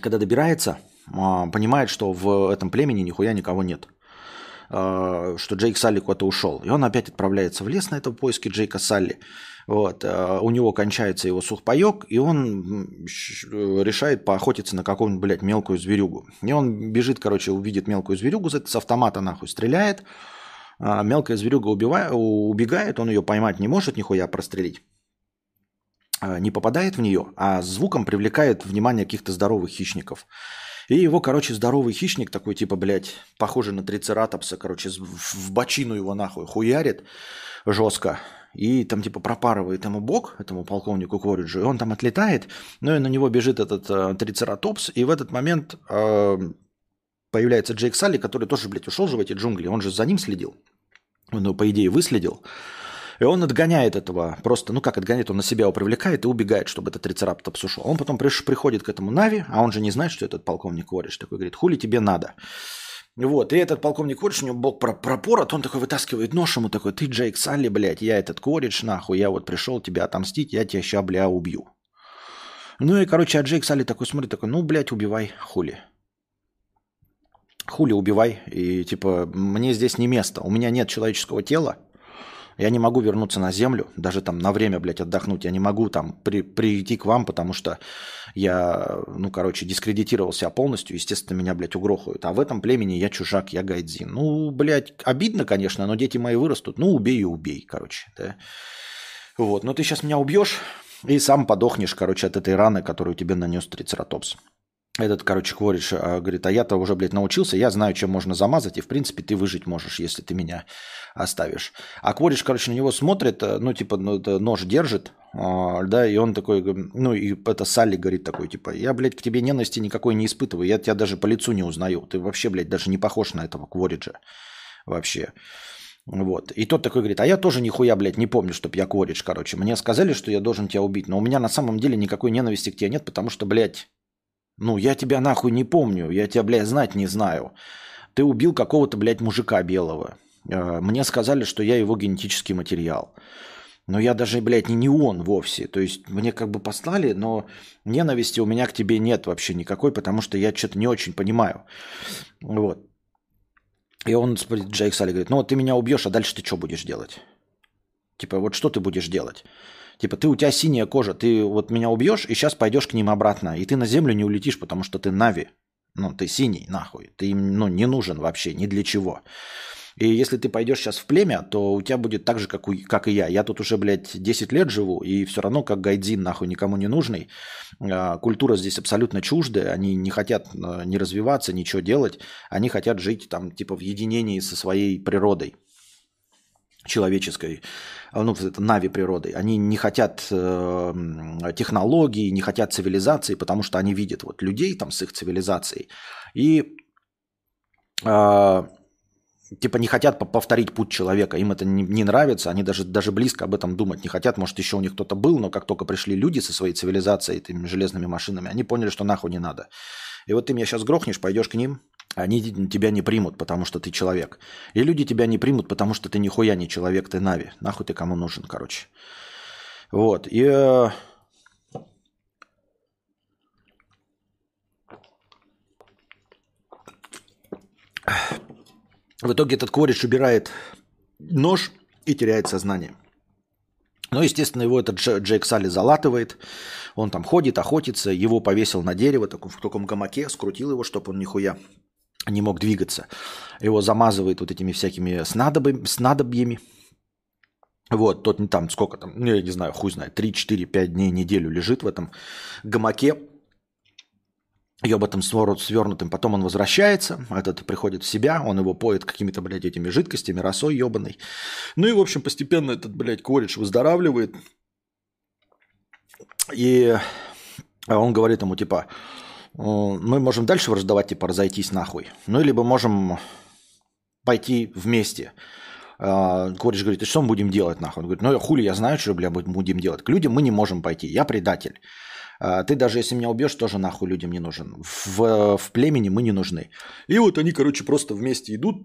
когда добирается, а, понимает, что в этом племени нихуя никого нет. Э, что Джейк Салли куда-то ушел. И он опять отправляется в лес на этом поиске Джейка Салли. Вот. Э, у него кончается его сухпайок, и он решает поохотиться на какую-нибудь, блядь, мелкую зверюгу. И он бежит, короче, увидит мелкую зверюгу, с автомата нахуй стреляет. А мелкая зверюга убегает, он ее поймать не может, нихуя прострелить. А, не попадает в нее, а звуком привлекает внимание каких-то здоровых хищников. И его, короче, здоровый хищник такой, типа, блядь, похожий на трицератопса, короче, в бочину его нахуй хуярит жестко и там типа пропарывает ему бок, этому полковнику Квориджу, и он там отлетает, ну и на него бежит этот э, трицератопс, и в этот момент э, появляется Джейк Салли, который тоже, блядь, ушел же в эти джунгли, он же за ним следил, его, по идее, выследил, и он отгоняет этого, просто, ну как отгоняет, он на себя его привлекает и убегает, чтобы этот трицератопс ушел. Он потом приш, приходит к этому Нави, а он же не знает, что этот полковник Кворидж, такой говорит, хули тебе надо? Вот, и этот полковник Коридж, у него бок пропорот, он такой вытаскивает нож ему, такой, ты Джейк Салли, блядь, я этот Коридж, нахуй, я вот пришел тебя отомстить, я тебя ща, бля, убью. Ну и, короче, а Джейк Салли такой смотрит, такой, ну, блядь, убивай, хули. Хули убивай, и типа, мне здесь не место, у меня нет человеческого тела, я не могу вернуться на землю, даже там на время, блядь, отдохнуть. Я не могу там при, прийти к вам, потому что я, ну, короче, дискредитировал себя полностью. Естественно, меня, блядь, угрохают. А в этом племени я чужак, я гайдзин. Ну, блядь, обидно, конечно, но дети мои вырастут. Ну, убей и убей, короче, да. Вот, но ты сейчас меня убьешь и сам подохнешь, короче, от этой раны, которую тебе нанес трицератопс. Этот, короче, Кворич а, говорит, а я-то уже, блядь, научился, я знаю, чем можно замазать, и, в принципе, ты выжить можешь, если ты меня оставишь. А Кворич, короче, на него смотрит, э, ну, типа, ну, нож держит, а, да, и он такой, ну, и это Салли говорит такой, типа, я, блядь, к тебе ненависти никакой не испытываю, я тебя даже по лицу не узнаю, ты вообще, блядь, даже не похож на этого Квориджа вообще. Вот. И тот такой говорит, а я тоже нихуя, блядь, не помню, чтоб я Кворидж, короче. Мне сказали, что я должен тебя убить, но у меня на самом деле никакой ненависти к тебе нет, потому что, блядь, ну, я тебя нахуй не помню, я тебя, блядь, знать не знаю. Ты убил какого-то, блядь, мужика белого. Э, мне сказали, что я его генетический материал. Но я даже, блядь, не, не он вовсе. То есть мне как бы послали, но ненависти у меня к тебе нет вообще никакой, потому что я что-то не очень понимаю. Вот. И он, Джейк Салли говорит, ну вот ты меня убьешь, а дальше ты что будешь делать? Типа, вот что ты будешь делать? Типа, ты у тебя синяя кожа, ты вот меня убьешь, и сейчас пойдешь к ним обратно. И ты на землю не улетишь, потому что ты Нави. Ну, ты синий, нахуй. Ты им ну, не нужен вообще, ни для чего. И если ты пойдешь сейчас в племя, то у тебя будет так же, как, у, как и я. Я тут уже, блядь, 10 лет живу, и все равно как гайдзин, нахуй, никому не нужный. А, культура здесь абсолютно чуждая, они не хотят а, не развиваться, ничего делать. Они хотят жить там, типа, в единении со своей природой человеческой, а, ну, это нави природой, они не хотят э, технологий, не хотят цивилизации, потому что они видят вот людей там с их цивилизацией и э, типа не хотят повторить путь человека, им это не нравится, они даже, даже близко об этом думать не хотят, может еще у них кто-то был, но как только пришли люди со своей цивилизацией, этими железными машинами, они поняли, что нахуй не надо. И вот ты меня сейчас грохнешь, пойдешь к ним, они тебя не примут, потому что ты человек. И люди тебя не примут, потому что ты нихуя не человек, ты Нави. Нахуй ты кому нужен, короче. Вот. И... Э, в итоге этот кореш убирает нож и теряет сознание. Но, естественно, его этот Джейк Салли залатывает. Он там ходит, охотится. Его повесил на дерево таком, в таком гамаке, скрутил его, чтобы он нихуя не мог двигаться. Его замазывает вот этими всякими снадобьями, снадобьями. Вот, тот не там, сколько там, ну, я не знаю, хуй знает, 3, 4, 5 дней, неделю лежит в этом гамаке, ебатым свернутым, потом он возвращается, этот приходит в себя, он его поет какими-то, блядь, этими жидкостями, росой ебаной. Ну и, в общем, постепенно этот, блядь, кореш выздоравливает. И он говорит ему, типа, мы можем дальше враждовать, типа разойтись нахуй. Ну, либо можем пойти вместе. А, Кореш говорит, и что мы будем делать нахуй? Он говорит, ну хули, я знаю, что, бля, будем делать. К людям мы не можем пойти, я предатель. А, ты даже если меня убьешь, тоже нахуй людям не нужен. В, в племени мы не нужны. И вот они, короче, просто вместе идут,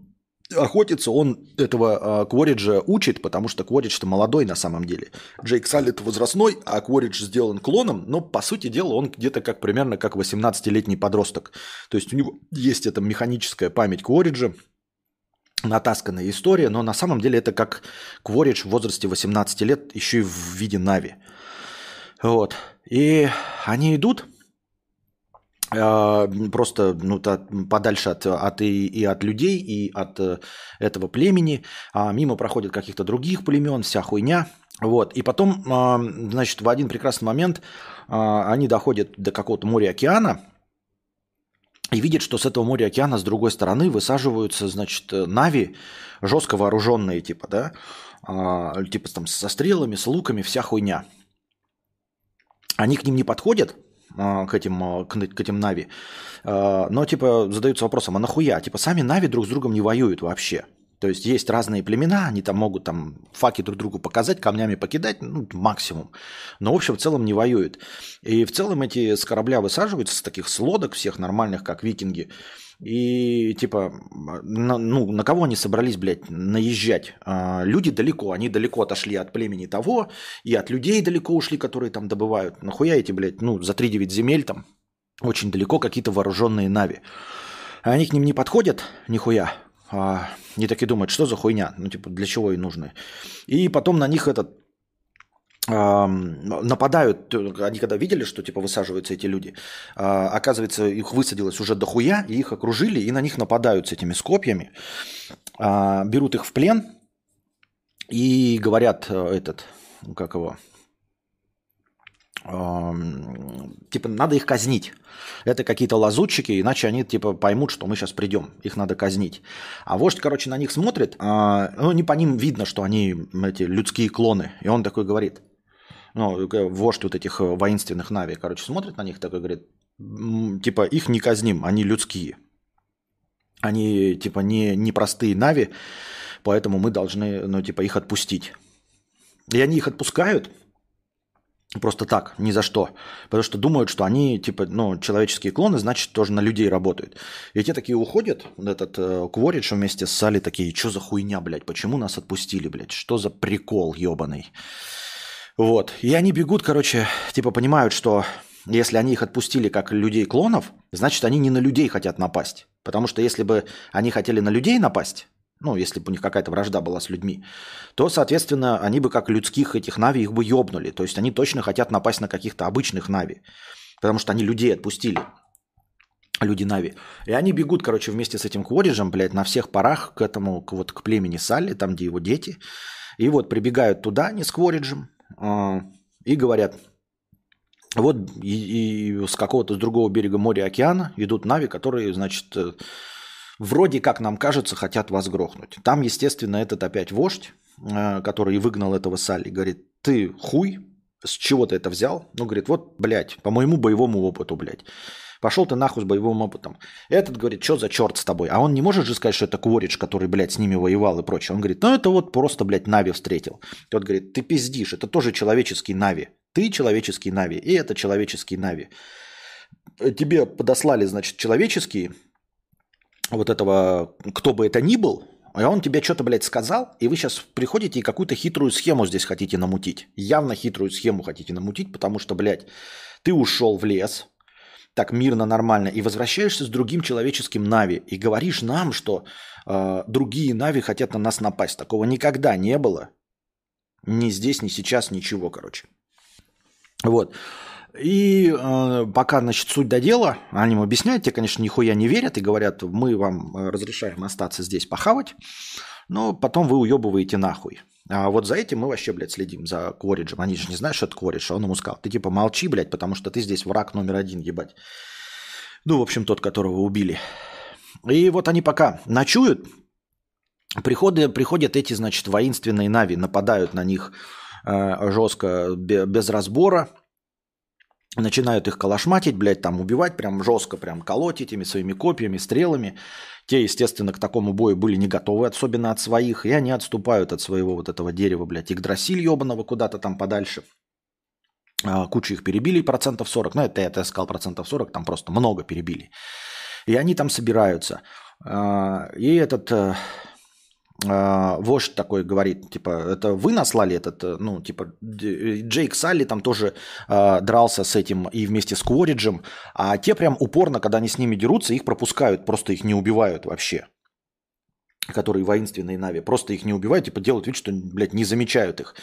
охотиться он этого э, Квориджа учит, потому что Кворидж-то молодой на самом деле. Джейк Саллет возрастной, а Кворидж сделан клоном, но по сути дела он где-то как примерно как 18-летний подросток. То есть у него есть эта механическая память Квориджа, натасканная история, но на самом деле это как Кворидж в возрасте 18 лет, еще и в виде Нави. Вот. И они идут, просто ну, подальше от, от и, и от людей, и от э, этого племени. А мимо проходят каких-то других племен, вся хуйня. Вот. И потом, а, значит, в один прекрасный момент а, они доходят до какого-то моря-океана и видят, что с этого моря-океана с другой стороны высаживаются, значит, нави, жестко вооруженные, типа, да, типа там со стрелами, с луками, вся хуйня. Они к ним не подходят, а, к этим, а, к этим Нави. А, но, типа, задаются вопросом, а нахуя? Типа, сами Нави друг с другом не воюют вообще. То есть есть разные племена, они там могут там факи друг другу показать, камнями покидать, ну, максимум. Но, в общем, в целом не воюют. И в целом эти с корабля высаживаются, с таких с лодок всех нормальных, как викинги, и типа, на, ну, на кого они собрались, блядь, наезжать? А, люди далеко, они далеко отошли от племени того, и от людей далеко ушли, которые там добывают. Нахуя эти, блядь, ну, за 3-9 земель там, очень далеко какие-то вооруженные нави. А они к ним не подходят, нихуя. А, они такие думают, что за хуйня, ну, типа, для чего и нужны. И потом на них этот нападают, они когда видели, что типа высаживаются эти люди, а, оказывается, их высадилось уже дохуя, и их окружили, и на них нападают с этими скопьями, а, берут их в плен и говорят э, этот, как его, типа надо их казнить. Это какие-то лазутчики, иначе они типа поймут, что мы сейчас придем, их надо казнить. А вождь, короче, на них смотрит, а, ну не по ним видно, что они эти людские клоны, и он такой говорит, ну, вождь вот этих э, воинственных Нави, короче, смотрит на них такой, говорит, типа, их не казним, они людские. Они, типа, не, не простые Нави, поэтому мы должны, ну, типа, их отпустить. И они их отпускают, Просто так, ни за что. Потому что думают, что они, типа, ну, человеческие клоны, значит, тоже на людей работают. И те такие уходят, этот э, Кворидж вместе с Салли такие, что за хуйня, блядь, почему нас отпустили, блядь, что за прикол ебаный. Вот. И они бегут, короче, типа понимают, что если они их отпустили как людей-клонов, значит, они не на людей хотят напасть. Потому что если бы они хотели на людей напасть, ну, если бы у них какая-то вражда была с людьми, то, соответственно, они бы как людских этих Нави их бы ёбнули. То есть они точно хотят напасть на каких-то обычных Нави. Потому что они людей отпустили. Люди Нави. И они бегут, короче, вместе с этим Квориджем, блядь, на всех парах к этому, к, вот к племени Салли, там, где его дети. И вот прибегают туда, они с Квориджем, а, и говорят, вот и, и с какого-то с другого берега моря океана идут нави, которые, значит, э, вроде как нам кажется, хотят вас грохнуть. Там, естественно, этот опять вождь, э, который выгнал этого Салли, говорит, ты хуй, с чего ты это взял? Ну, говорит, вот, блядь, по моему боевому опыту, блядь. Пошел ты нахуй с боевым опытом. Этот говорит, что за черт с тобой? А он не может же сказать, что это Куоритч, который, блядь, с ними воевал и прочее. Он говорит, ну это вот просто, блядь, Нави встретил. Тот говорит, ты пиздишь, это тоже человеческий Нави. Ты человеческий Нави, и это человеческий Нави. Тебе подослали, значит, человеческие, вот этого, кто бы это ни был, а он тебе что-то, блядь, сказал, и вы сейчас приходите и какую-то хитрую схему здесь хотите намутить. Явно хитрую схему хотите намутить, потому что, блядь, ты ушел в лес, так мирно, нормально, и возвращаешься с другим человеческим Нави, и говоришь нам, что э, другие Нави хотят на нас напасть. Такого никогда не было. Ни здесь, ни сейчас, ничего, короче. Вот. И э, пока, значит, суть до дела, они им объясняют, те, конечно, нихуя не верят и говорят, мы вам э, разрешаем остаться здесь похавать, но потом вы уебываете нахуй. А вот за этим мы вообще, блядь, следим, за Квориджем. Они же не знают, что это Кворидж, а он ему сказал, ты типа молчи, блядь, потому что ты здесь враг номер один, ебать. Ну, в общем, тот, которого убили. И вот они пока ночуют, приходят, приходят эти, значит, воинственные нави, нападают на них э, жестко, без разбора, начинают их калашматить, блядь, там убивать, прям жестко, прям колоть этими своими копьями, стрелами. Те, естественно, к такому бою были не готовы, особенно от своих, и они отступают от своего вот этого дерева, блядь, Игдрасиль ебаного куда-то там подальше. А, кучу их перебили, процентов 40. Ну, это я сказал процентов 40, там просто много перебили. И они там собираются. А, и этот э, вождь такой говорит, типа, это вы наслали этот, э, ну, типа, Джейк Салли там тоже э, дрался с этим и вместе с Квориджем, а те прям упорно, когда они с ними дерутся, их пропускают, просто их не убивают вообще. которые воинственные Нави, просто их не убивают, типа делают вид, что, блядь, не замечают их.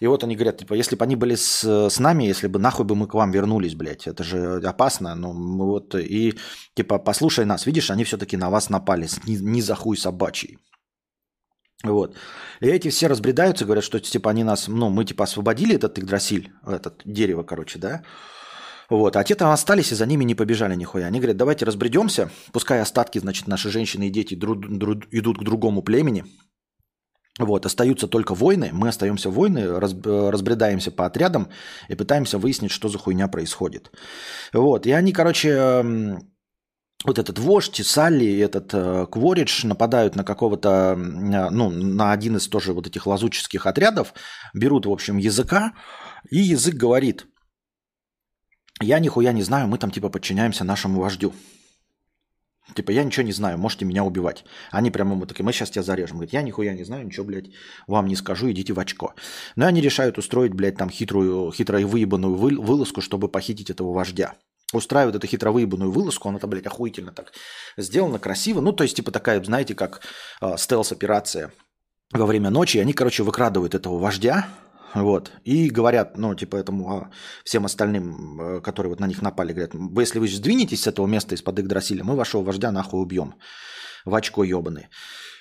И вот они говорят, типа, если бы они были с, с нами, если бы нахуй бы мы к вам вернулись, блядь, это же опасно, ну, вот, и, типа, послушай нас, видишь, они все-таки на вас напали, не, не за хуй собачий. Вот. И эти все разбредаются, говорят, что, типа, они нас, ну, мы, типа, освободили этот Игдрасиль, этот дерево, короче, да, вот. А те там остались и за ними не побежали нихуя. Они говорят, давайте разбредемся, пускай остатки, значит, наши женщины и дети дру- дру- идут к другому племени, вот, остаются только войны, мы остаемся войны, раз, разбредаемся по отрядам и пытаемся выяснить, что за хуйня происходит. Вот, и они, короче, вот этот вождь, Салли, этот э, Кворидж нападают на какого-то, ну, на один из тоже вот этих лазуческих отрядов, берут, в общем, языка, и язык говорит, я нихуя не знаю, мы там типа подчиняемся нашему вождю. Типа, я ничего не знаю, можете меня убивать. Они прямо ему такие, мы сейчас тебя зарежем. Говорит, я нихуя не знаю, ничего, блядь, вам не скажу, идите в очко. Но они решают устроить, блядь, там хитрую, хитро выебанную вылазку, чтобы похитить этого вождя. Устраивают эту хитро выебанную вылазку, она там, блядь, охуительно так сделана, красиво. Ну, то есть, типа, такая, знаете, как э, стелс-операция во время ночи. Они, короче, выкрадывают этого вождя, вот. И говорят, ну, типа, этому а, всем остальным, э, которые вот на них напали, говорят, если вы сдвинетесь с этого места из-под Игдрасиля, мы вашего вождя нахуй убьем. В очко ебаный.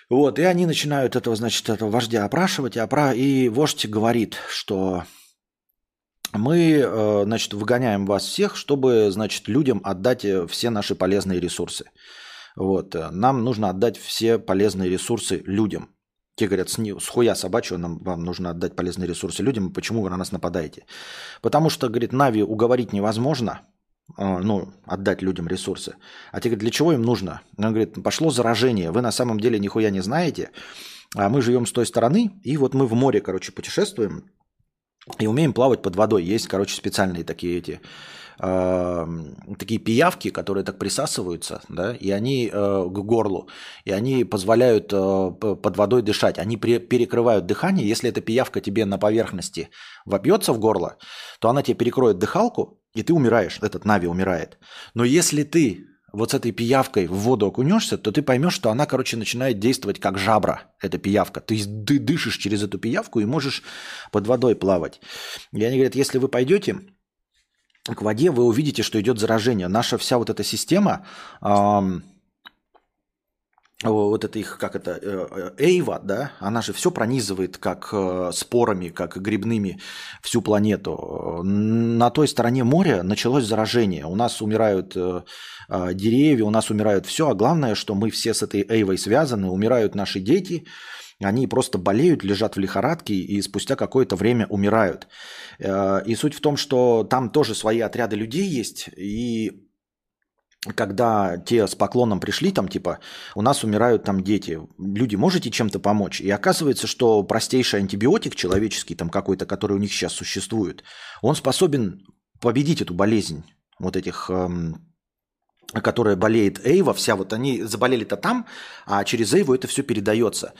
Вот, и они начинают этого, значит, этого вождя опрашивать, и, опра... и вождь говорит, что мы, э, значит, выгоняем вас всех, чтобы, значит, людям отдать э, все наши полезные ресурсы. Вот, нам нужно отдать все полезные ресурсы людям. Те говорят, с, хуя собачьего нам, вам нужно отдать полезные ресурсы людям, почему вы на нас нападаете? Потому что, говорит, Нави уговорить невозможно, э, ну, отдать людям ресурсы. А те говорят, для чего им нужно? Он говорит, пошло заражение, вы на самом деле нихуя не знаете, а мы живем с той стороны, и вот мы в море, короче, путешествуем, и умеем плавать под водой. Есть, короче, специальные такие эти такие пиявки, которые так присасываются, да, и они э, к горлу, и они позволяют э, под водой дышать. Они при, перекрывают дыхание. Если эта пиявка тебе на поверхности вопьется в горло, то она тебе перекроет дыхалку, и ты умираешь, этот Нави умирает. Но если ты вот с этой пиявкой в воду окунешься, то ты поймешь, что она, короче, начинает действовать как жабра, эта пиявка. То есть ты дышишь через эту пиявку и можешь под водой плавать. И они говорят, если вы пойдете к воде, вы увидите, что идет заражение. Наша вся вот эта система, эм, вот это их, как это, э, э, Эйва, да, она же все пронизывает как э, спорами, как грибными всю планету. На той стороне моря началось заражение. У нас умирают деревья, у нас умирают все, а главное, что мы все с этой Эйвой связаны, умирают наши дети, они просто болеют, лежат в лихорадке и спустя какое-то время умирают. И суть в том, что там тоже свои отряды людей есть, и когда те с поклоном пришли, там типа, у нас умирают там дети, люди, можете чем-то помочь? И оказывается, что простейший антибиотик человеческий, там какой-то, который у них сейчас существует, он способен победить эту болезнь вот этих эм, которая болеет Эйва, вся вот они заболели-то там, а через Эйву это все передается.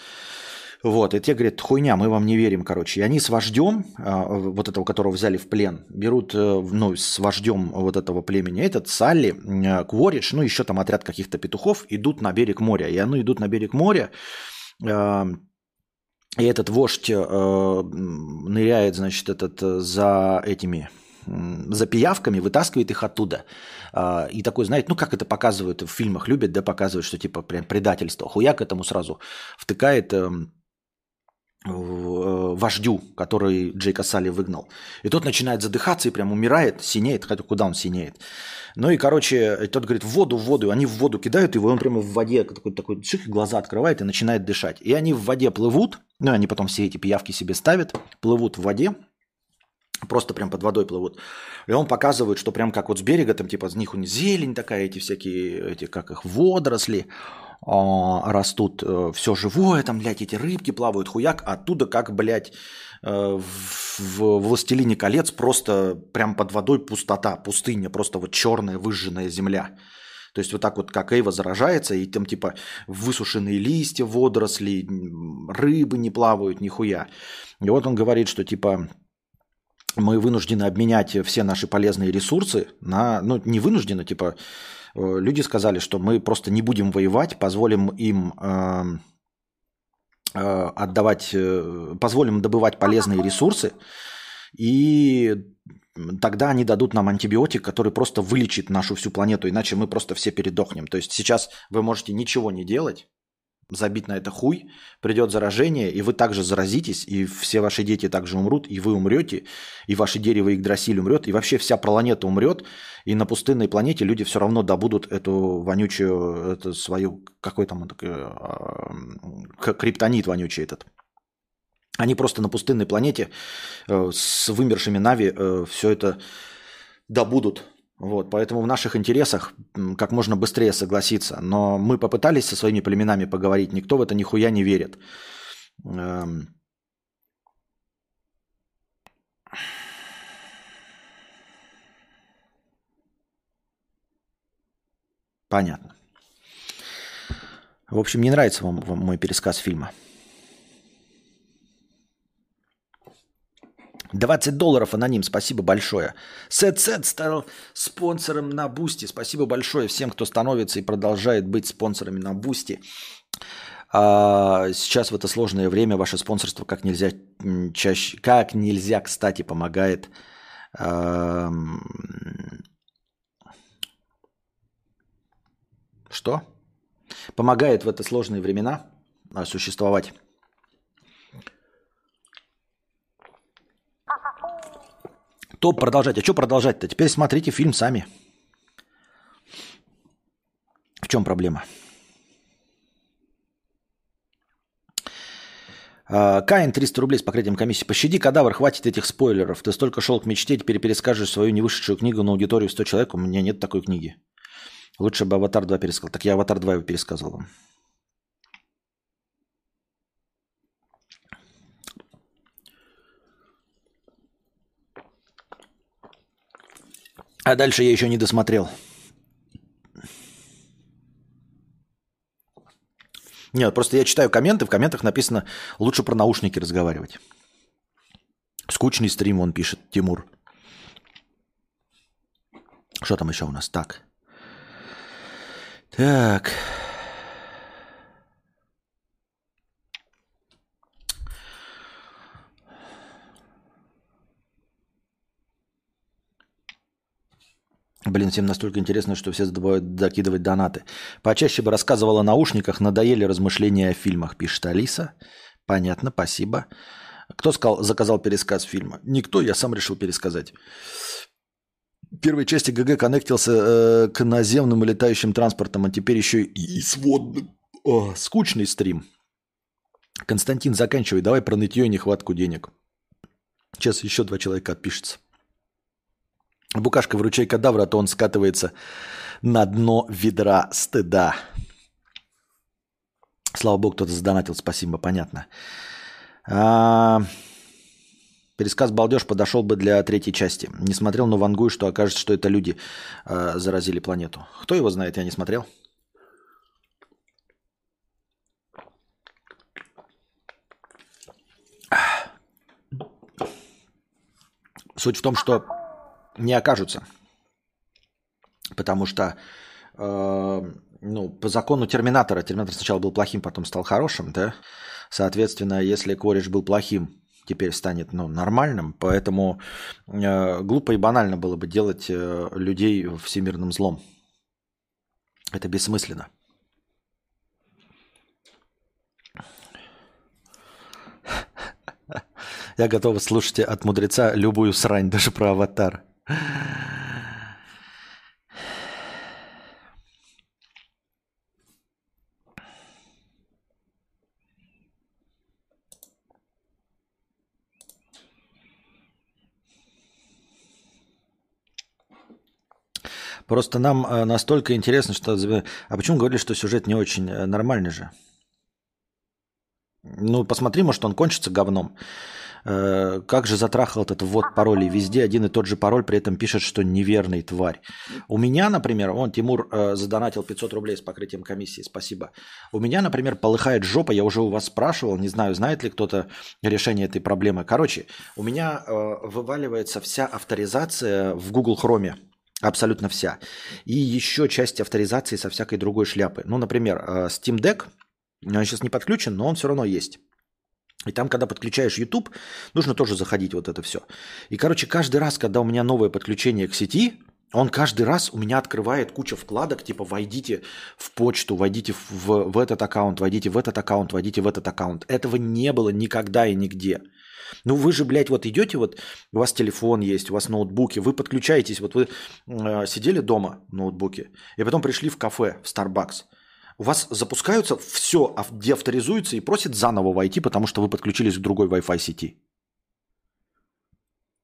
Вот, и те говорят, хуйня, мы вам не верим, короче. И они с вождем, а, вот этого, которого взяли в плен, берут, э, ну, с вождем вот этого племени, этот Салли, э, Кворидж, ну, еще там отряд каких-то петухов, идут на берег моря. И они идут на берег моря, э, и этот вождь ныряет, значит, этот за этими за пиявками, вытаскивает их оттуда. И такой, знаете, ну как это показывают в фильмах, любят, да, показывают, что типа прям предательство. Хуяк этому сразу втыкает эм, вождю, который Джейка Салли выгнал. И тот начинает задыхаться и прям умирает, синеет, хотя куда он синеет. Ну и, короче, тот говорит, в воду, в воду. Они в воду кидают его, и он прямо в воде такой, такой шик, глаза открывает и начинает дышать. И они в воде плывут, ну они потом все эти пиявки себе ставят, плывут в воде, просто прям под водой плывут. И он показывает, что прям как вот с берега, там типа с них у них зелень такая, эти всякие, эти как их, водоросли. А, растут э, все живое, там, блядь, эти рыбки плавают, хуяк, оттуда как, блядь, э, в, «Властелине колец» просто прям под водой пустота, пустыня, просто вот черная выжженная земля. То есть вот так вот, как Эйва заражается, и там типа высушенные листья, водоросли, рыбы не плавают, нихуя. И вот он говорит, что типа мы вынуждены обменять все наши полезные ресурсы на, ну не вынуждены, типа люди сказали, что мы просто не будем воевать, позволим им э, э, отдавать, э, позволим добывать полезные ресурсы, и тогда они дадут нам антибиотик, который просто вылечит нашу всю планету, иначе мы просто все передохнем. То есть сейчас вы можете ничего не делать, забить на это хуй, придет заражение, и вы также заразитесь, и все ваши дети также умрут, и вы умрете, и ваше дерево Игдрасиль умрет, и вообще вся планета умрет, и на пустынной планете люди все равно добудут эту вонючую, эту свою, какой там э, криптонит вонючий этот. Они просто на пустынной планете э, с вымершими Нави э, все это добудут вот, поэтому в наших интересах как можно быстрее согласиться. Но мы попытались со своими племенами поговорить, никто в это нихуя не верит. Эм. Понятно. В общем, не нравится вам мой пересказ фильма. 20 долларов аноним, спасибо большое. Сет Сет стал спонсором на Boosty. Спасибо большое всем, кто становится и продолжает быть спонсорами на Boosty. А сейчас в это сложное время ваше спонсорство как нельзя чаще, как нельзя, кстати, помогает что? Помогает в это сложные времена существовать Топ продолжать. А что продолжать-то? Теперь смотрите фильм сами. В чем проблема? А, Каин 300 рублей с покрытием комиссии. Пощади, кадавр, хватит этих спойлеров. Ты столько шел к мечте, теперь перескажешь свою невышедшую книгу на аудиторию в 100 человек. У меня нет такой книги. Лучше бы «Аватар 2» пересказал. Так я «Аватар 2» его пересказал вам. А дальше я еще не досмотрел. Нет, просто я читаю комменты, в комментах написано «лучше про наушники разговаривать». Скучный стрим, он пишет, Тимур. Что там еще у нас? Так. Так. Блин, всем настолько интересно, что все забывают докидывать донаты. Почаще бы рассказывала о наушниках, надоели размышления о фильмах, пишет Алиса. Понятно, спасибо. Кто сказал, заказал пересказ фильма? Никто, я сам решил пересказать. В первой части ГГ коннектился э, к наземным и летающим транспортам, а теперь еще и с водным. О, скучный стрим. Константин, заканчивай, давай про нытье и нехватку денег. Сейчас еще два человека отпишется. Букашка вручай кадавра, а то он скатывается на дно ведра стыда. Слава богу, кто-то задонатил, спасибо, понятно. А... Пересказ «Балдеж» подошел бы для третьей части. Не смотрел, но вангую, что окажется, что это люди э, заразили планету. Кто его знает, я не смотрел. Суть в том, что не окажутся. Потому что, э, ну, по закону Терминатора, Терминатор сначала был плохим, потом стал хорошим, да? Соответственно, если кореш был плохим, теперь станет ну, нормальным. Поэтому э, глупо и банально было бы делать э, людей всемирным злом. Это бессмысленно. Я готов слушать от мудреца любую срань, даже про аватар. Просто нам э, настолько интересно, что... А почему говорили, что сюжет не очень э, нормальный же? Ну, посмотри, может, он кончится говном. Э, как же затрахал этот ввод паролей? Везде один и тот же пароль, при этом пишет, что неверный тварь. У меня, например, он Тимур э, задонатил 500 рублей с покрытием комиссии, спасибо. У меня, например, полыхает жопа, я уже у вас спрашивал, не знаю, знает ли кто-то решение этой проблемы. Короче, у меня э, вываливается вся авторизация в Google Chrome. Абсолютно вся. И еще часть авторизации со всякой другой шляпы. Ну, например, э, Steam Deck – Он сейчас не подключен, но он все равно есть. И там, когда подключаешь YouTube, нужно тоже заходить вот это все. И, короче, каждый раз, когда у меня новое подключение к сети, он каждый раз у меня открывает куча вкладок, типа войдите в почту, войдите в, в этот аккаунт, войдите в этот аккаунт, войдите в этот аккаунт. Этого не было никогда и нигде. Ну вы же, блядь, вот идете, вот у вас телефон есть, у вас ноутбуки, вы подключаетесь, вот вы э, сидели дома в ноутбуке, и потом пришли в кафе, в Starbucks. У вас запускаются, все деавторизуется и просит заново войти, потому что вы подключились к другой Wi-Fi сети.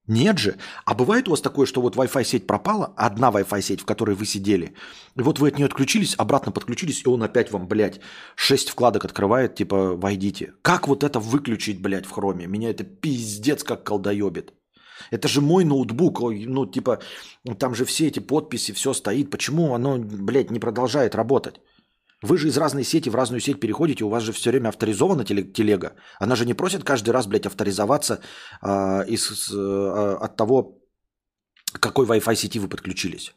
Нет же. А бывает у вас такое, что вот Wi-Fi сеть пропала, одна Wi-Fi сеть, в которой вы сидели, и вот вы от нее отключились, обратно подключились, и он опять вам, блядь, шесть вкладок открывает, типа, войдите. Как вот это выключить, блядь, в хроме? Меня это пиздец как колдоебит. Это же мой ноутбук, ну, типа, там же все эти подписи, все стоит. Почему оно, блядь, не продолжает работать? Вы же из разной сети в разную сеть переходите, у вас же все время авторизована телега. Она же не просит каждый раз, блядь, авторизоваться э, из, э, от того, какой Wi-Fi сети вы подключились.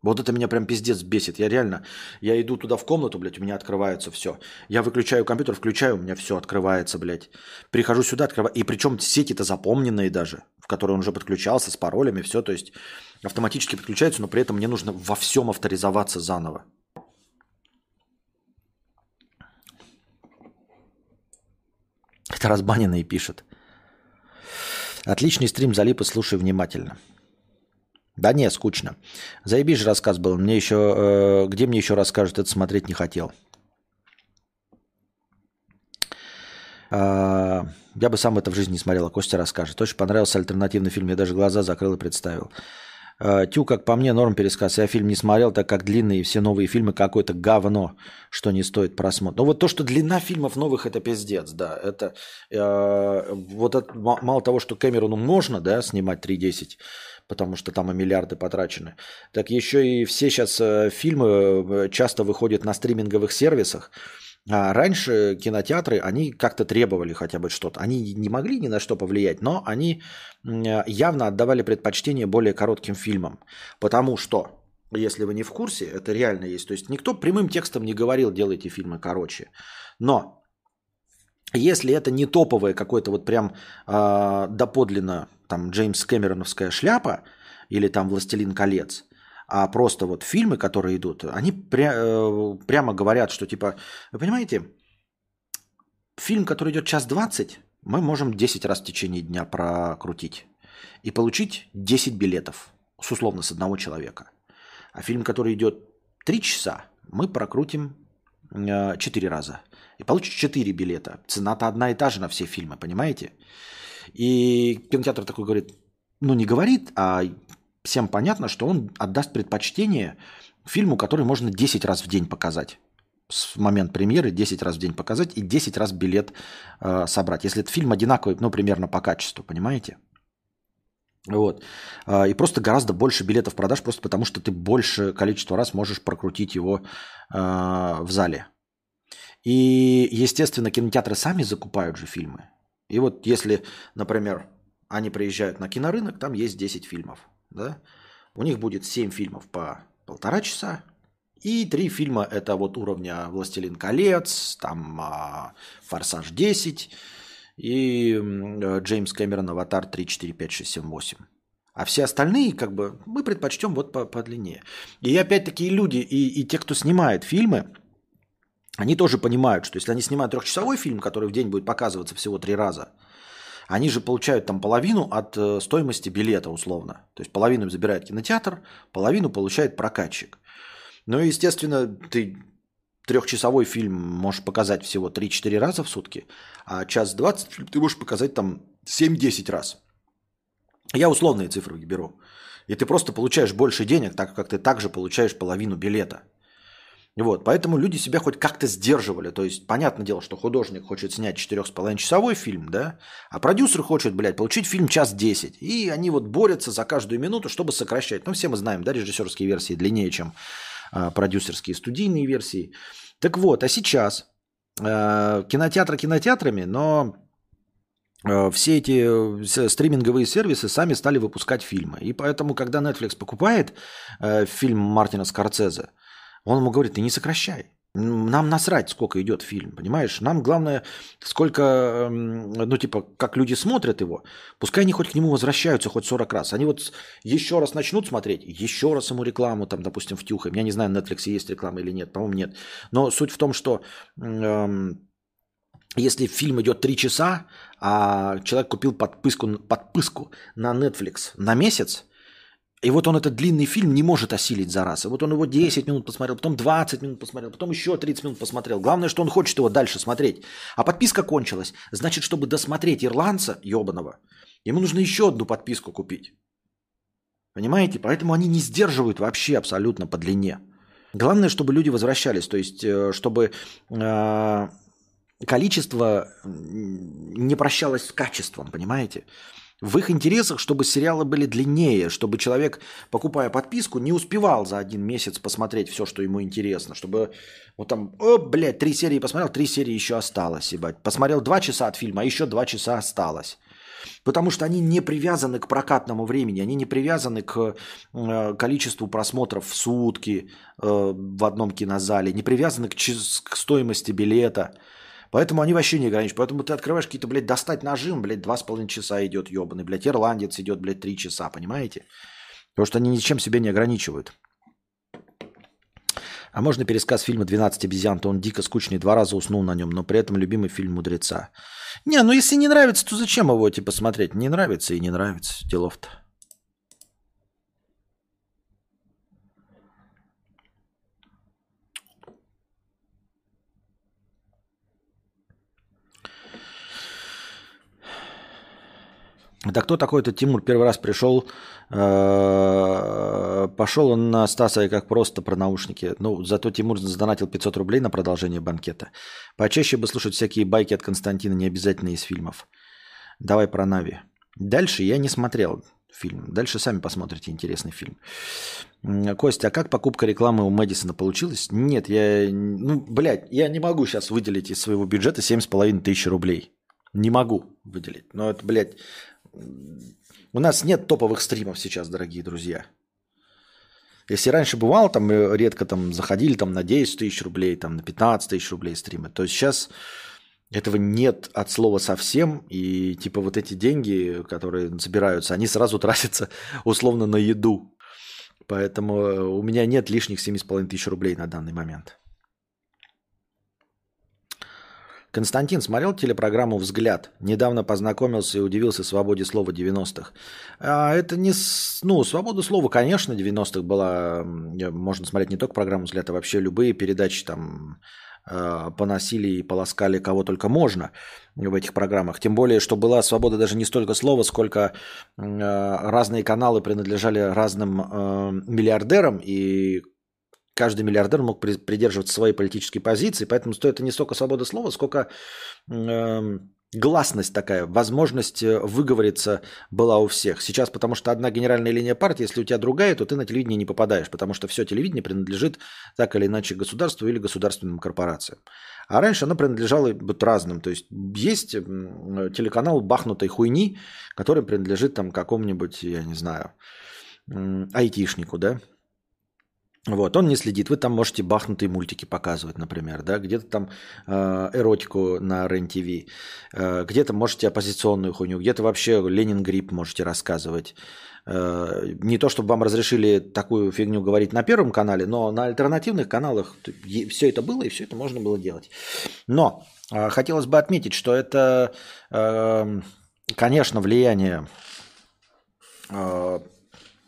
Вот это меня прям пиздец бесит. Я реально, я иду туда в комнату, блядь, у меня открывается все. Я выключаю компьютер, включаю, у меня все открывается, блядь. Прихожу сюда, открываю. И причем сети-то запомненные даже, в которые он уже подключался с паролями, все. То есть автоматически подключаются, но при этом мне нужно во всем авторизоваться заново. Это разбаненный пишет. Отличный стрим, залип и слушай внимательно. Да не, скучно. Заебись же рассказ был. Мне еще, э, где мне еще расскажут, это смотреть не хотел. Э, я бы сам это в жизни не смотрел, а Костя расскажет. Очень понравился альтернативный фильм. Я даже глаза закрыл и представил. Э, Тю, как по мне, норм пересказ. Я фильм не смотрел, так как длинные все новые фильмы какое-то говно, что не стоит просмотра. Но вот то, что длина фильмов новых, это пиздец, да. Это э, вот это, мало того, что Кэмерону можно, да, снимать 3.10, потому что там и миллиарды потрачены, так еще и все сейчас э, фильмы э, часто выходят на стриминговых сервисах. А раньше кинотеатры, они как-то требовали хотя бы что-то. Они не могли ни на что повлиять, но они явно отдавали предпочтение более коротким фильмам. Потому что, если вы не в курсе, это реально есть. То есть никто прямым текстом не говорил, делайте фильмы короче. Но если это не топовое какое-то вот прям э, доподлинно там Джеймс Кэмероновская шляпа или там «Властелин колец», а просто вот фильмы, которые идут, они пря- э, прямо говорят, что типа, вы понимаете, фильм, который идет час двадцать, мы можем 10 раз в течение дня прокрутить и получить 10 билетов, с условно с одного человека. А фильм, который идет 3 часа, мы прокрутим 4 э, раза. И получишь 4 билета. Цена-то одна и та же на все фильмы, понимаете? И кинотеатр такой говорит, ну не говорит, а всем понятно, что он отдаст предпочтение фильму, который можно 10 раз в день показать. С момент премьеры 10 раз в день показать и 10 раз билет э, собрать. Если этот фильм одинаковый, ну, примерно по качеству, понимаете? Вот. Э, и просто гораздо больше билетов продаж, просто потому что ты больше количество раз можешь прокрутить его э, в зале. И, естественно, кинотеатры сами закупают же фильмы. И вот если, например, они приезжают на кинорынок, там есть 10 фильмов да, у них будет 7 фильмов по полтора часа, и три фильма это вот уровня «Властелин колец», там а, «Форсаж 10» и Джеймс Кэмерон «Аватар 3, 4, 5, 6, 7, 8». А все остальные, как бы, мы предпочтем вот по, по длине. И опять-таки люди, и, и те, кто снимает фильмы, они тоже понимают, что если они снимают трехчасовой фильм, который в день будет показываться всего три раза – они же получают там половину от э, стоимости билета условно. То есть половину забирает кинотеатр, половину получает прокатчик. Ну и, естественно, ты трехчасовой фильм можешь показать всего 3-4 раза в сутки, а час 20 ты можешь показать там 7-10 раз. Я условные цифры беру. И ты просто получаешь больше денег, так как ты также получаешь половину билета. Вот, поэтому люди себя хоть как-то сдерживали. То есть, понятное дело, что художник хочет снять 4,5-часовой фильм, да, а продюсер хочет, блядь, получить фильм час 10. И они вот борются за каждую минуту, чтобы сокращать. Ну, все мы знаем, да, режиссерские версии длиннее, чем э, продюсерские студийные версии. Так вот, а сейчас э, кинотеатры кинотеатрами, но э, все эти э, стриминговые сервисы сами стали выпускать фильмы. И поэтому, когда Netflix покупает э, фильм Мартина Скорцезе, Он ему говорит, ты не сокращай. Нам насрать, сколько идет фильм, понимаешь? Нам главное, сколько, эм, ну, типа, как люди смотрят его. Пускай они хоть к нему возвращаются хоть 40 раз. Они вот еще раз начнут смотреть, еще раз ему рекламу, там, допустим, втюхаем. Я не знаю, на Netflix есть реклама или нет, по-моему, нет. Но суть в том, что эм, если фильм идет 3 часа, а человек купил подписку, подписку на Netflix на месяц, и вот он этот длинный фильм не может осилить за раз. И вот он его 10 минут посмотрел, потом 20 минут посмотрел, потом еще 30 минут посмотрел. Главное, что он хочет его дальше смотреть. А подписка кончилась. Значит, чтобы досмотреть ирландца ебаного, ему нужно еще одну подписку купить. Понимаете? Поэтому они не сдерживают вообще абсолютно по длине. Главное, чтобы люди возвращались. То есть, э, чтобы э, количество не прощалось с качеством, понимаете? В их интересах, чтобы сериалы были длиннее, чтобы человек, покупая подписку, не успевал за один месяц посмотреть все, что ему интересно, чтобы вот там, о, блядь, три серии посмотрел, три серии еще осталось, ебать. Посмотрел два часа от фильма, а еще два часа осталось. Потому что они не привязаны к прокатному времени, они не привязаны к э, количеству просмотров в сутки э, в одном кинозале, не привязаны к, к стоимости билета. Поэтому они вообще не ограничивают. Поэтому ты открываешь какие-то, блядь, достать нажим, блядь, два с половиной часа идет ебаный, блядь, ирландец идет, блядь, три часа, понимаете? Потому что они ничем себе не ограничивают. А можно пересказ фильма «12 обезьян», то он дико скучный, два раза уснул на нем, но при этом любимый фильм «Мудреца». Не, ну если не нравится, то зачем его, типа, смотреть? Не нравится и не нравится, делов-то. Да кто такой этот Тимур? Первый раз пришел, э, пошел он на Стаса и как просто про наушники. Ну, зато Тимур задонатил 500 рублей на продолжение банкета. Почаще бы слушать всякие байки от Константина, не обязательно из фильмов. Давай про Нави. Дальше я не смотрел фильм. Дальше сами посмотрите интересный фильм. Костя, а как покупка рекламы у Мэдисона получилась? Нет, я... Ну, блядь, я не могу сейчас выделить из своего бюджета 7,5 тысяч рублей. Не могу выделить. Но это, блядь, у нас нет топовых стримов сейчас, дорогие друзья. Если раньше бывало, там редко там заходили там, на 10 тысяч рублей, там, на 15 тысяч рублей стримы, то сейчас этого нет от слова совсем. И типа вот эти деньги, которые собираются, они сразу тратятся условно на еду. Поэтому у меня нет лишних 7,5 тысяч рублей на данный момент. Константин смотрел телепрограмму «Взгляд». Недавно познакомился и удивился свободе слова 90-х. А это не... Ну, свобода слова, конечно, 90-х была... Можно смотреть не только программу «Взгляд», а вообще любые передачи там а, поносили и полоскали кого только можно в этих программах. Тем более, что была свобода даже не столько слова, сколько а, разные каналы принадлежали разным а, миллиардерам, и каждый миллиардер мог придерживаться своей политической позиции, поэтому стоит не столько свобода слова, сколько э, гласность такая, возможность э, выговориться была у всех. Сейчас, потому что одна генеральная линия партии, если у тебя другая, то ты на телевидение не попадаешь, потому что все телевидение принадлежит так или иначе государству или государственным корпорациям. А раньше оно принадлежало вот разным. То есть есть телеканал бахнутой хуйни, который принадлежит там какому-нибудь, я не знаю, айтишнику, да, вот, он не следит. Вы там можете бахнутые мультики показывать, например, да, где-то там э, эротику на РЕН-ТВ, э, где-то можете оппозиционную хуйню, где-то вообще Ленин Грипп можете рассказывать. Э, не то, чтобы вам разрешили такую фигню говорить на Первом канале, но на альтернативных каналах все это было и все это можно было делать. Но э, хотелось бы отметить, что это, э, конечно, влияние э,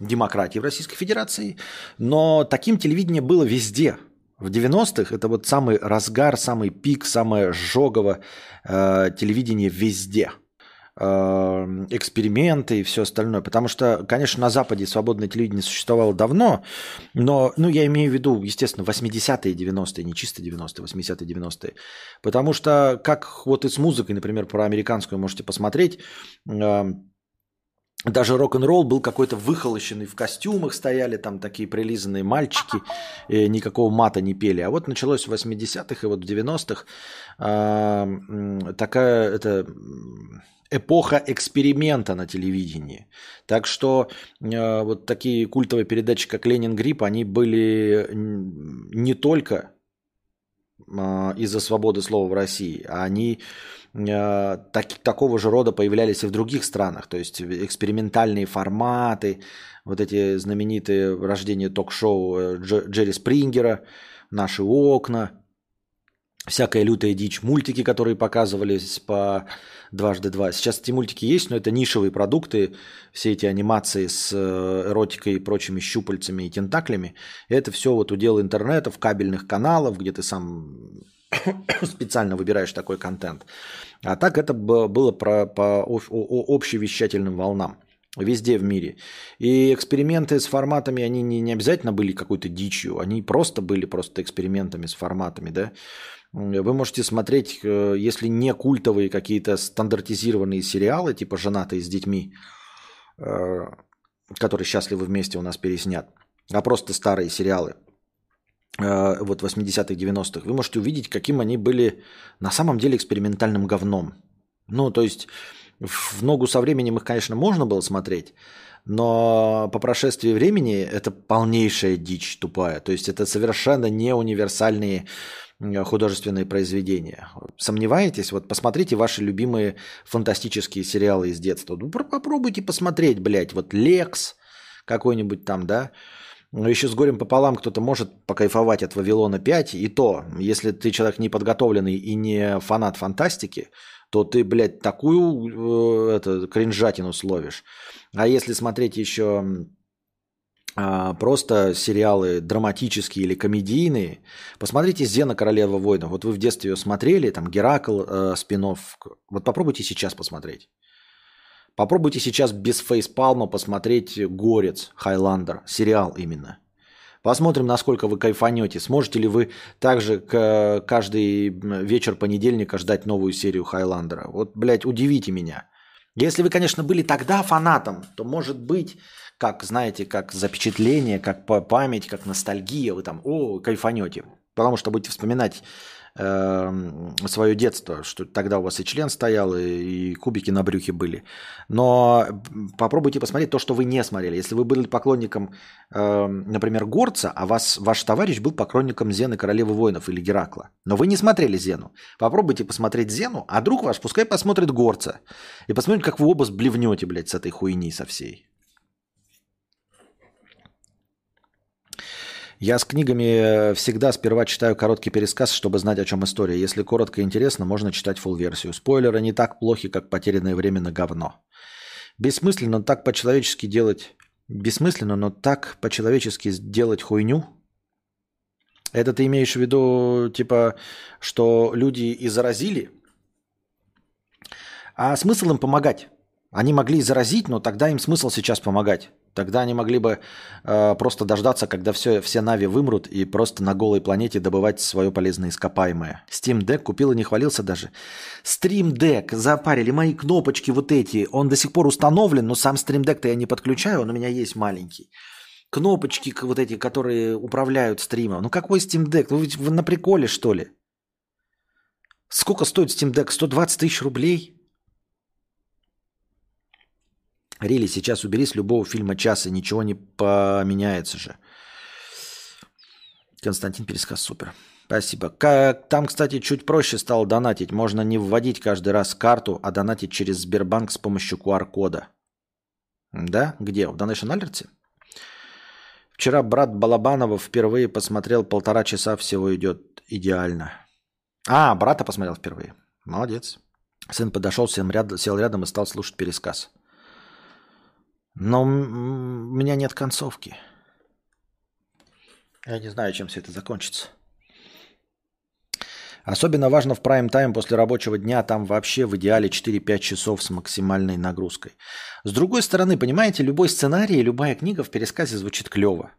демократии в Российской Федерации, но таким телевидение было везде. В 90-х это вот самый разгар, самый пик, самое жогово э, телевидение везде. Э, эксперименты и все остальное. Потому что, конечно, на Западе свободное телевидение существовало давно, но, ну, я имею в виду, естественно, 80-е 90-е, не чисто 90-е, 80-е 90-е. Потому что, как вот и с музыкой, например, про американскую можете посмотреть, э, даже рок-н-ролл был какой-то выхолощенный, в костюмах стояли там такие прилизанные мальчики, э, никакого мата не пели. А вот началось в 80-х и вот в 90-х э, такая это, эпоха эксперимента на телевидении. Так что э, вот такие культовые передачи, как Ленин Грипп, они были не только э, из-за свободы слова в России, а они так, такого же рода появлялись и в других странах. То есть экспериментальные форматы, вот эти знаменитые рождения ток-шоу э, Джерри Спрингера, наши окна, всякая лютая дичь, мультики, которые показывались по дважды два. Сейчас эти мультики есть, но это нишевые продукты, все эти анимации с э, эротикой и прочими щупальцами и тентаклями. Это все вот удел интернетов, кабельных каналов, где ты сам специально выбираешь такой контент. А так это было про, по общевещательным волнам везде в мире. И эксперименты с форматами, они не, не обязательно были какой-то дичью, они просто были просто экспериментами с форматами, да. Вы можете смотреть, э, если не культовые какие-то стандартизированные сериалы, типа «Женатые с детьми», э, которые «Счастливы вместе» у нас переснят, а просто старые сериалы, вот 80-х, 90-х, вы можете увидеть, каким они были на самом деле экспериментальным говном. Ну, то есть в ногу со временем их, конечно, можно было смотреть, но по прошествии времени это полнейшая дичь тупая. То есть это совершенно не универсальные художественные произведения. Сомневаетесь? Вот посмотрите ваши любимые фантастические сериалы из детства. Ну, попробуйте посмотреть, блядь, вот «Лекс» какой-нибудь там, да, еще с горем пополам кто-то может покайфовать от Вавилона 5, и то, если ты человек неподготовленный и не фанат фантастики, то ты, блядь, такую э, это, кринжатину словишь. А если смотреть еще а, просто сериалы драматические или комедийные, посмотрите «Зена. Королева воинов». Вот вы в детстве ее смотрели, там Геракл, э, спинов. Вот попробуйте сейчас посмотреть. Попробуйте сейчас без facepalm а посмотреть «Горец», «Highlander», сериал именно. Посмотрим, насколько вы кайфанете. Сможете ли вы также каждый вечер понедельника ждать новую серию Highlander а? Вот, блядь, удивите меня. Если вы, конечно, были тогда фанатом, то, может быть, как, знаете, как запечатление, как память, как ностальгия, вы там, о, кайфанете. Потому что будете вспоминать э, свое детство, что тогда у вас и член стоял, и, и кубики на брюхе были. Но попробуйте посмотреть то, что вы не смотрели. Если вы были поклонником, э, например, Горца, а вас, ваш товарищ был поклонником Зены Королевы Воинов или Геракла, но вы не смотрели Зену, попробуйте посмотреть Зену, а друг ваш пускай посмотрит Горца. И посмотрите, как вы оба сблевнете, блядь, с этой хуйней со всей. Я с книгами э, всегда сперва читаю короткий пересказ, чтобы знать, о чем история. Если коротко и интересно, можно читать full версию Спойлеры не так плохи, как потерянное время на говно. Бессмысленно так по-человечески делать... Бессмысленно, но так по-человечески сделать хуйню? Это ты имеешь в виду, типа, что люди и заразили? А смысл им помогать? Они могли и заразить, но тогда им смысл сейчас помогать. Тогда они могли бы э, просто дождаться, когда все, все Нави вымрут и просто на голой планете добывать свое полезное ископаемое. Steam Deck купил и не хвалился даже. Stream Deck, запарили мои кнопочки вот эти. Он до сих пор установлен, но сам Stream Deck-то я не подключаю, он у меня есть маленький. Кнопочки вот эти, которые управляют стримом. Ну какой Steam Deck? Вы, вы на приколе что ли? Сколько стоит Steam Deck? 120 тысяч рублей? Рили, сейчас убери с любого фильма час, и ничего не поменяется же. Константин пересказ супер. Спасибо. Как, там, кстати, чуть проще стало донатить. Можно не вводить каждый раз карту, а донатить через Сбербанк с помощью QR-кода. Да? Где? В Donation Alert? Вчера брат Балабанова впервые посмотрел полтора часа, всего идет идеально. А, брата посмотрел впервые. Молодец. Сын подошел, сел рядом, сел рядом и стал слушать пересказ. Но у меня нет концовки. Я не знаю, чем все это закончится. Особенно важно в прайм-тайм после рабочего дня, там вообще в идеале 4-5 часов с максимальной нагрузкой. С другой стороны, понимаете, любой сценарий, любая книга в пересказе звучит клево.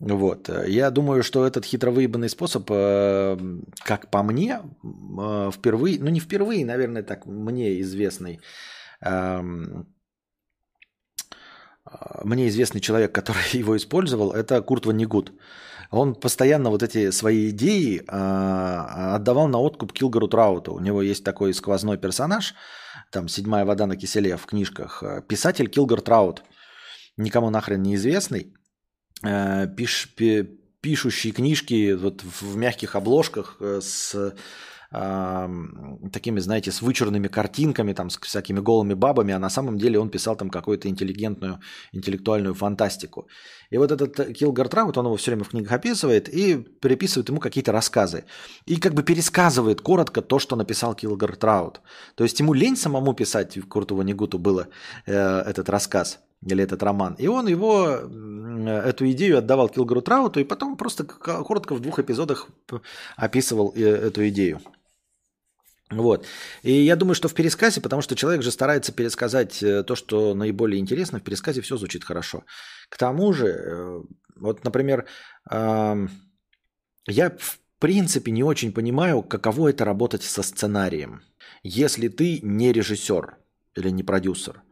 Вот. Я думаю, что этот хитро выебанный способ, э, как по мне, э, впервые, ну не впервые, наверное, так мне известный, эм, мне известный человек, который его использовал, это Курт Ваннигут. Он постоянно вот эти свои идеи а, отдавал на откуп Килгару Трауту. У него есть такой сквозной персонаж, там «Седьмая вода на киселе» в книжках. Писатель Килгар Траут, никому нахрен неизвестный, э, пиш, пи, пишущий книжки вот в мягких обложках э, такими, знаете, с вычурными картинками, там, с всякими голыми бабами, а на самом деле он писал там какую-то интеллигентную, интеллектуальную фантастику. И вот этот Килгар Траут, он его все время в книгах описывает и переписывает ему какие-то рассказы. И как бы пересказывает коротко то, что написал Килгар Траут. То есть ему лень самому писать Курту Ванигуту было э, этот рассказ или этот роман. И он его, эту идею отдавал Килгару Трауту, и потом просто коротко в двух эпизодах описывал э, эту идею. Вот. И я думаю, что в пересказе, потому что человек же старается пересказать э, то, что наиболее интересно, в пересказе все звучит хорошо. К тому же, э, вот, например, я в принципе не очень понимаю, каково это работать со сценарием, если ты не режиссер или не продюсер.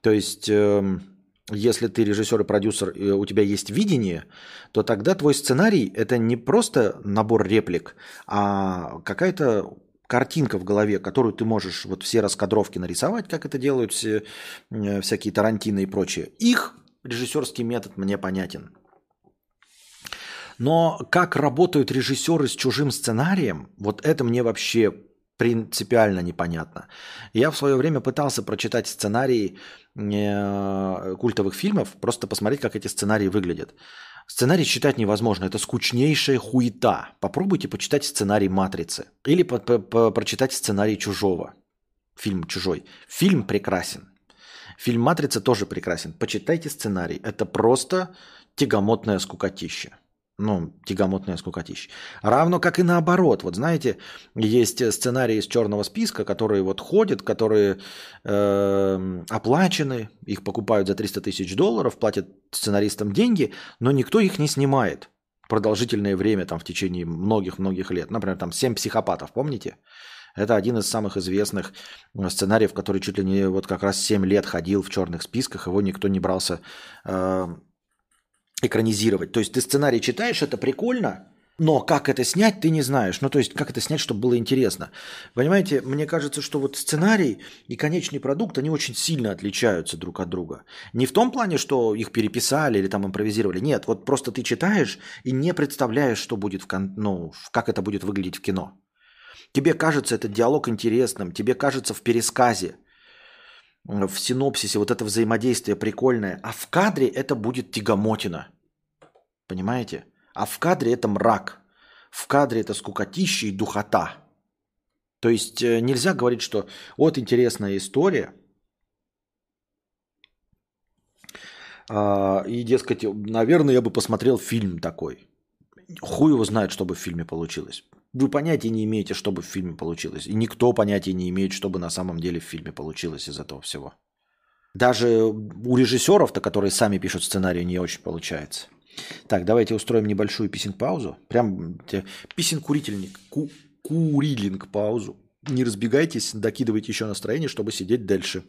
То есть, эм, если ты режиссер и продюсер, и у тебя есть видение, то тогда твой сценарий это не просто набор реплик, а какая-то картинка в голове, которую ты можешь вот все раскадровки нарисовать, как это делают все э, всякие Тарантино и прочее. Их режиссерский метод мне понятен. Но как работают режиссеры с чужим сценарием, вот это мне вообще принципиально непонятно. Я в свое время пытался прочитать сценарии э, культовых фильмов, просто посмотреть, как эти сценарии выглядят. Сценарий читать невозможно, это скучнейшая хуета. Попробуйте почитать сценарий «Матрицы» или по -по -по прочитать сценарий «Чужого». Фильм «Чужой». Фильм прекрасен. Фильм «Матрица» тоже прекрасен. Почитайте сценарий. Это просто тягомотное скукотище ну, тягомотная скукотища. Равно как и наоборот. Вот знаете, есть сценарии из черного списка, которые вот ходят, которые э, оплачены, их покупают за 300 тысяч долларов, платят сценаристам деньги, но никто их не снимает продолжительное время, там, в течение многих-многих лет. Например, там «Семь психопатов», помните? Это один из самых известных сценариев, который чуть ли не вот как раз 7 лет ходил в черных списках, его никто не брался э, экранизировать. То есть ты сценарий читаешь, это прикольно, но как это снять, ты не знаешь. Ну, то есть, как это снять, чтобы было интересно. Понимаете, мне кажется, что вот сценарий и конечный продукт, они очень сильно отличаются друг от друга. Не в том плане, что их переписали или там импровизировали. Нет, вот просто ты читаешь и не представляешь, что будет в кон... ну, как это будет выглядеть в кино. Тебе кажется этот диалог интересным, тебе кажется в пересказе, в синопсисе вот это взаимодействие прикольное, а в кадре это будет тягомотина. Понимаете? А в кадре это мрак. В кадре это скукотища и духота. То есть э, нельзя говорить, что вот интересная история, а, и, дескать, наверное, я бы посмотрел фильм такой. Хуй его знает, что бы в фильме получилось. Вы понятия не имеете, что бы в фильме получилось. И никто понятия не имеет, что бы на самом деле в фильме получилось из этого всего. Даже у режиссеров-то, которые сами пишут сценарий, не очень получается. Так, давайте устроим небольшую писинг-паузу. Прям писинг-курительник, ку курилинг паузу. Не разбегайтесь, докидывайте еще настроение, чтобы сидеть дальше.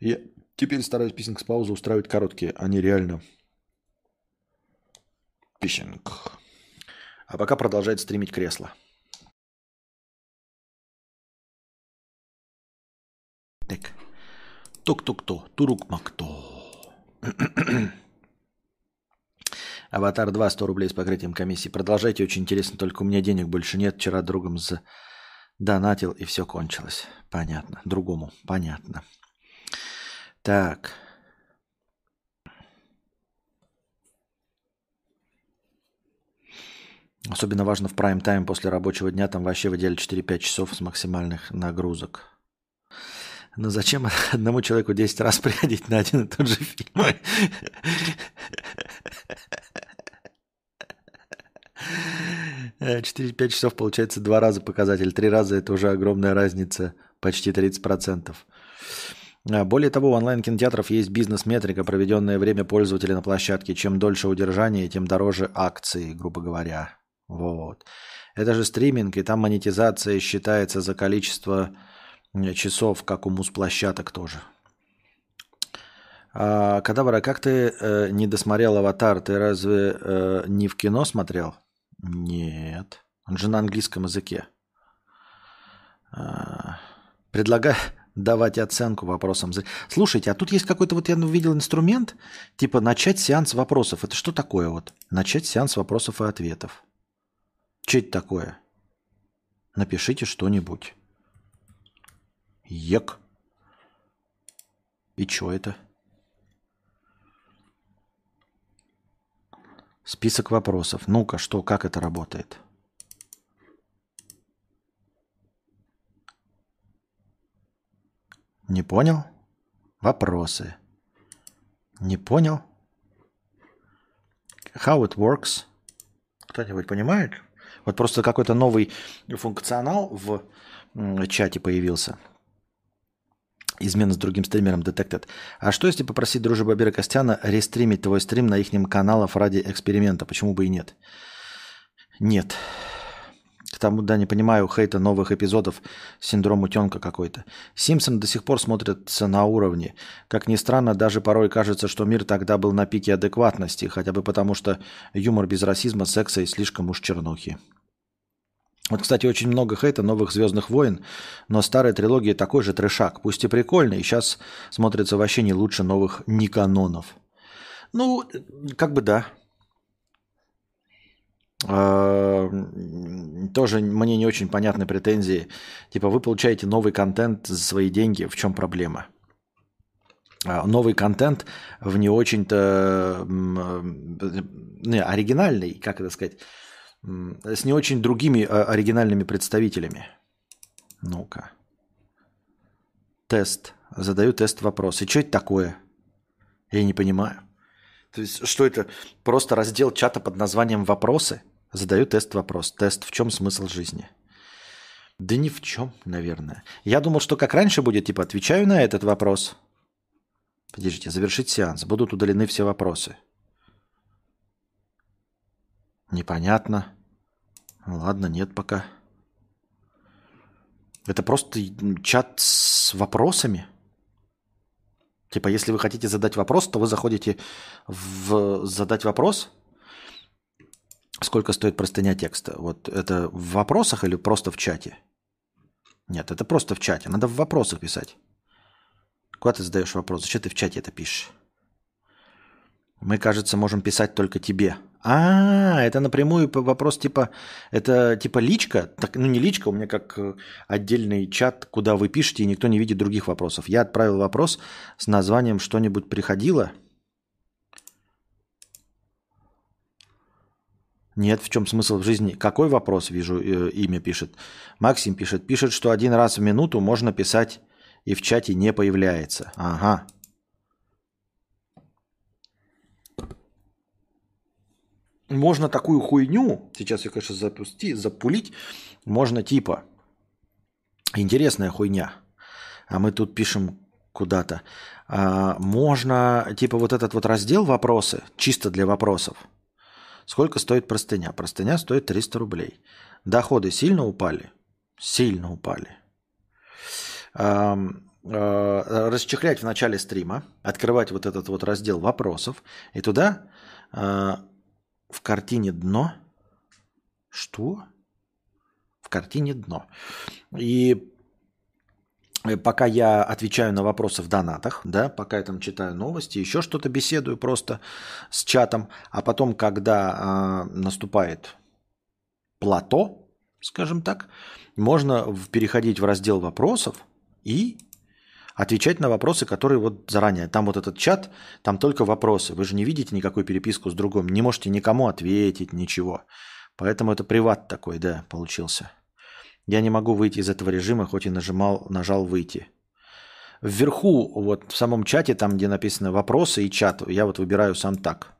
Я теперь стараюсь писинг-паузу устраивать короткие, а не реально. Писинг. А пока продолжает стримить кресло. Тук-тук-то, турук-макто. Аватар 2, 100 рублей с покрытием комиссии. Продолжайте, очень интересно, только у меня денег больше нет. Вчера другом за донатил и все кончилось. Понятно. Другому. Понятно. Так. Особенно важно в прайм-тайм после рабочего дня. Там вообще в идеале 4-5 часов с максимальных нагрузок. Но зачем одному человеку 10 раз приходить на один и тот же фильм? 4-5 э, часов получается два раза показатель. Три раза это уже огромная разница, почти 30%. А, более того, у онлайн-кинотеатров есть бизнес-метрика, проведенное время пользователя на площадке. Чем дольше удержание, тем дороже акции, грубо говоря. Вот. Это же стриминг, и там монетизация считается за количество часов, как у мус-площадок тоже. А, Кадавра, как ты э, не досмотрел «Аватар»? Ты разве э, не в кино смотрел? Нет. Он же на английском языке. А, предлагаю давать оценку вопросам. Слушайте, а тут есть какой-то, вот я увидел инструмент, типа начать сеанс вопросов. Это что такое вот? Начать сеанс вопросов и ответов. Что это такое? Напишите что-нибудь. Ек. И что это? Список вопросов. Ну-ка, что, как это работает? Не понял? Вопросы. Не понял? How it works? Кто-нибудь понимает? Вот просто какой-то новый функционал в чате появился. Измена с другим стримером Detected. А что если попросить дружи Бабира Костяна рестримить твой стрим на их каналах ради эксперимента? Почему бы и нет? Нет. К тому, да, не понимаю хейта новых эпизодов, синдром утенка какой-то. Симпсон до сих пор смотрится на уровне. Как ни странно, даже порой кажется, что мир тогда был на пике адекватности, хотя бы потому, что юмор без расизма, секса и слишком уж чернухи. Вот, кстати, очень много хейта новых «Звездных войн», но старая трилогия такой же трешак, пусть и прикольный, и сейчас смотрится вообще не лучше новых Никанонов. Ну, как бы да. А, тоже мне не очень понятны претензии. Типа вы получаете новый контент за свои деньги, в чем проблема? А, новый контент в не очень-то не, оригинальный, как это сказать, с не очень другими а, оригинальными представителями. Ну-ка. Тест. Задаю тест вопрос. И что это такое? Я не понимаю. То есть, что это? Просто раздел чата под названием «Вопросы»? Задаю тест вопрос. Тест «В чем смысл жизни?» Да ни в чем, наверное. Я думал, что как раньше будет, типа, отвечаю на этот вопрос. Подождите, завершить сеанс. Будут удалены все вопросы. Непонятно. Ладно, нет пока. Это просто чат с вопросами? Типа, если вы хотите задать вопрос, то вы заходите в задать вопрос. Сколько стоит простыня текста? Вот это в вопросах или просто в чате? Нет, это просто в чате. Надо в вопросах писать. Куда ты задаешь вопрос? Зачем ты в чате это пишешь? Мы, кажется, можем писать только тебе. А, это напрямую вопрос типа, это типа личка, так, ну не личка, у меня как э, отдельный чат, куда вы пишете, и никто не видит других вопросов. Я отправил вопрос с названием «Что-нибудь приходило?» Нет, в чем смысл в жизни? Какой вопрос, вижу, э, имя пишет. Максим пишет. Пишет, что один раз в минуту можно писать и в чате не появляется. Ага. Можно такую хуйню, сейчас я, конечно, запусти, запулить, можно типа, интересная хуйня, а мы тут пишем куда-то, а, можно типа вот этот вот раздел вопросы, чисто для вопросов. Сколько стоит простыня? Простыня стоит 300 рублей. Доходы сильно упали? Сильно упали. А, расчехлять в начале стрима, открывать вот этот вот раздел вопросов, и туда а, в картине дно. Что? В картине дно. И э, пока я отвечаю на вопросы в донатах, да, пока я там читаю новости, еще что-то беседую просто с чатом, а потом, когда э, наступает плато, скажем так, можно переходить в раздел вопросов и отвечать на вопросы, которые вот заранее. Там вот этот чат, там только вопросы. Вы же не видите никакую переписку с другом, не можете никому ответить, ничего. Поэтому это приват такой, да, получился. Я не могу выйти из этого режима, хоть и нажимал, нажал выйти. Вверху, вот в самом чате, там, где написано вопросы и чат, я вот выбираю сам так.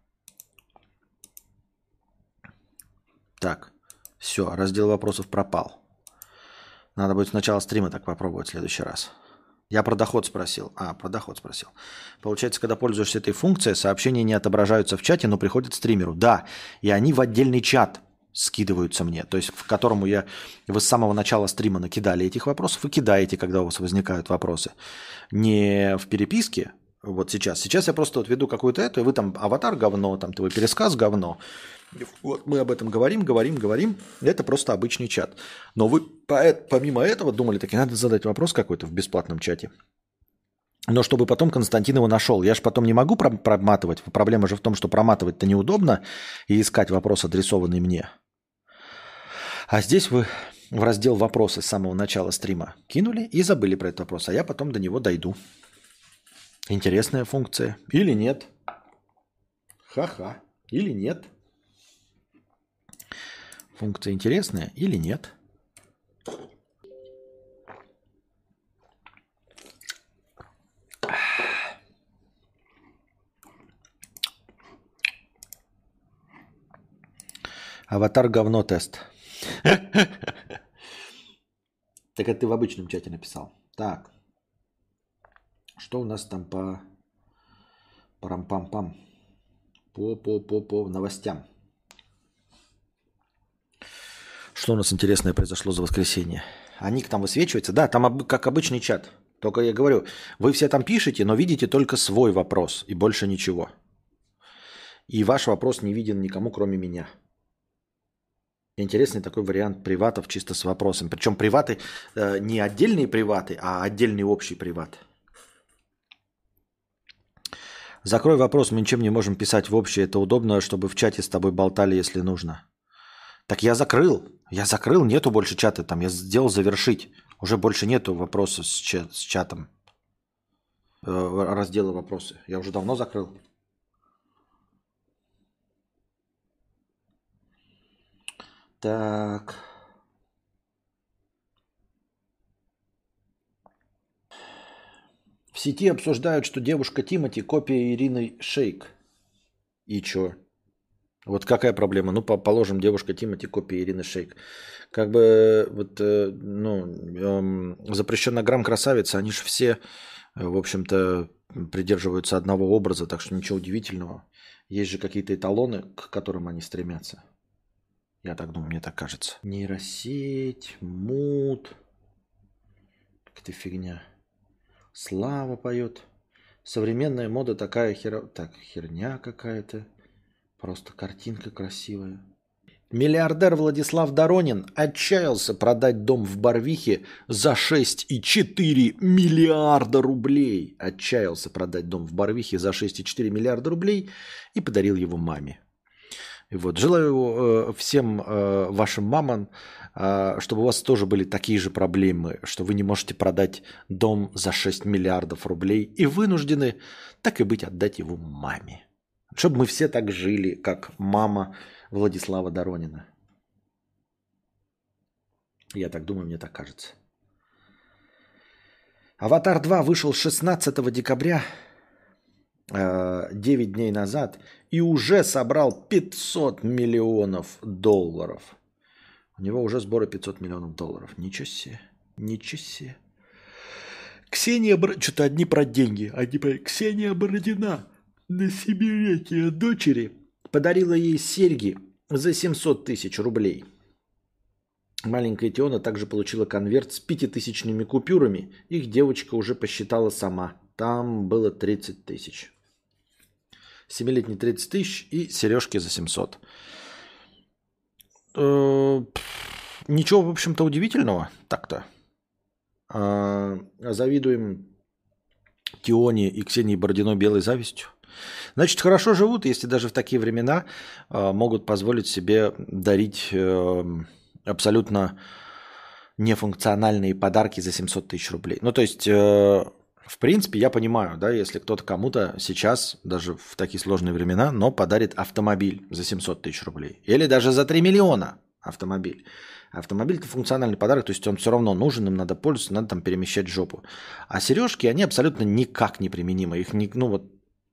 Так, все, раздел вопросов пропал. Надо будет сначала стрима так попробовать в следующий раз. Я про доход спросил. А, про доход спросил. Получается, когда пользуешься этой функцией, сообщения не отображаются в чате, но приходят стримеру. Да, и они в отдельный чат скидываются мне, то есть в которому я вы с самого начала стрима накидали этих вопросов и кидаете, когда у вас возникают вопросы. Не в переписке, Вот сейчас. Сейчас я просто вот веду какую-то эту, и вы там аватар говно, там твой пересказ говно. Вот мы об этом говорим, говорим, говорим. Это просто обычный чат. Но вы помимо этого думали, таки надо задать вопрос какой-то в бесплатном чате. Но чтобы потом Константин его нашел. Я же потом не могу проматывать. Проблема же в том, что проматывать-то неудобно и искать вопрос, адресованный мне. А здесь вы в раздел «Вопросы» с самого начала стрима кинули и забыли про этот вопрос, а я потом до него дойду. Интересная функция. Или нет? Ха-ха. Или нет? Функция интересная или нет? Аватар говно тест. Так это ты в обычном чате написал. Так. Что у нас там по парам-пам-пам? По, по, по, по новостям. Что у нас интересное произошло за воскресенье? А ник там высвечивается? Да, там как обычный чат. Только я говорю, вы все там пишете, но видите только свой вопрос и больше ничего. И ваш вопрос не виден никому, кроме меня. Интересный такой вариант приватов чисто с вопросом. Причем приваты э, не отдельные приваты, а отдельный общий приват. Закрой вопрос, мы ничем не можем писать в общее. Это удобно, чтобы в чате с тобой болтали, если нужно. Так я закрыл. Я закрыл, нету больше чата там. Я сделал завершить. Уже больше нету вопросов с, чат, с чатом. Э, раздела вопросы. Я уже давно закрыл. Так. В сети обсуждают, что девушка Тимати копия Ирины Шейк. И чё? Вот какая проблема? Ну, положим, девушка Тимати копия Ирины Шейк. Как бы, вот, э, ну, эм, запрещенная грамм красавица, они же все, в общем-то, придерживаются одного образа, так что ничего удивительного. Есть же какие-то эталоны, к которым они стремятся. Я так думаю, мне так кажется. Нейросеть, мут. Какая-то фигня. Слава поет. Современная мода такая хер... Так, херня какая-то. Просто картинка красивая. Миллиардер Владислав Доронин отчаялся продать дом в Барвихе за 6,4 миллиарда рублей. Отчаялся продать дом в Барвихе за 6,4 миллиарда рублей и подарил его маме. И вот, желаю э, всем э, вашим мамам, э, чтобы у вас тоже были такие же проблемы, что вы не можете продать дом за 6 миллиардов рублей и вынуждены, так и быть, отдать его маме. Чтобы мы все так жили, как мама Владислава Доронина. Я так думаю, мне так кажется. «Аватар 2» вышел 16 декабря 9 э, дней назад и уже собрал 500 миллионов долларов. У него уже сборы 500 миллионов долларов. Ничего себе. Ничего себе. Ксения Бор... Что-то одни про деньги. Одни про... Ксения Бородина на семилетие дочери подарила ей серьги за 700 тысяч рублей. Маленькая Теона также получила конверт с пятитысячными купюрами. Их девочка уже посчитала сама. Там было 30 тысяч. Семилетний 30 тысяч и сережки за 700. Э, ничего, в общем-то, удивительного так-то. А, завидуем Тионе и Ксении Бородиной белой завистью. Значит, хорошо живут, если даже в такие времена а, могут позволить себе дарить э, абсолютно нефункциональные подарки за 700 тысяч рублей. Ну, то есть э, в принципе, я понимаю, да, если кто-то кому-то сейчас, даже в такие сложные времена, но подарит автомобиль за 700 тысяч рублей. Или даже за 3 миллиона автомобиль. Автомобиль – это функциональный подарок, то есть он все равно нужен, им надо пользоваться, надо там перемещать жопу. А сережки, они абсолютно никак не применимы. Их, не, ну вот,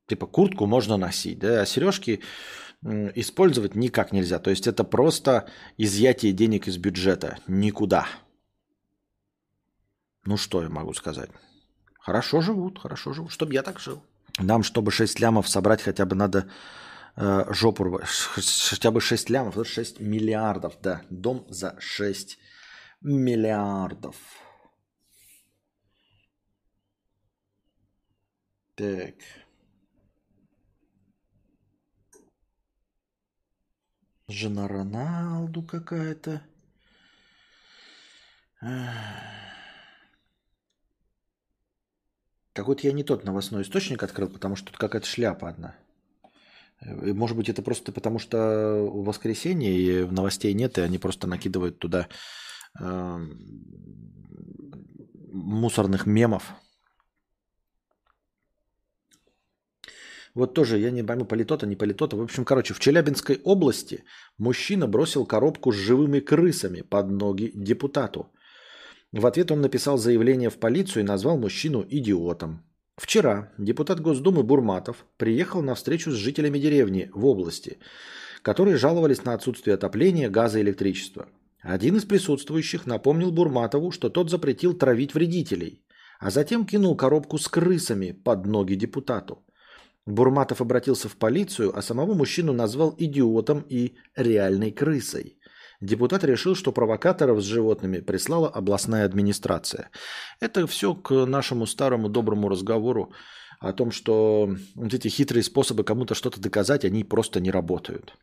типа куртку можно носить, да, а сережки использовать никак нельзя. То есть это просто изъятие денег из бюджета. Никуда. Ну что я могу сказать? Хорошо живут, хорошо живут, чтобы я так жил. Нам, чтобы 6 лямов собрать, хотя бы надо э, жопу Хотя бы 6 лямов, 6 миллиардов, да. Дом за 6 миллиардов. Так. Жена Роналду какая-то. Какой-то я не тот новостной источник открыл, потому что тут какая-то шляпа одна. Может быть, это просто потому, что в воскресенье и новостей нет, и они просто накидывают туда э, мусорных мемов. Вот тоже, я не пойму, политота, не политота. В общем, короче, в Челябинской области мужчина бросил коробку с живыми крысами под ноги депутату. В ответ он написал заявление в полицию и назвал мужчину идиотом. Вчера депутат Госдумы Бурматов приехал на встречу с жителями деревни в области, которые жаловались на отсутствие отопления, газа и электричества. Один из присутствующих напомнил Бурматову, что тот запретил травить вредителей, а затем кинул коробку с крысами под ноги депутату. Бурматов обратился в полицию, а самого мужчину назвал идиотом и реальной крысой. Депутат решил, что провокаторов с животными прислала областная администрация. Это все к нашему старому доброму разговору о том, что вот эти хитрые способы кому-то что-то доказать, они просто не работают.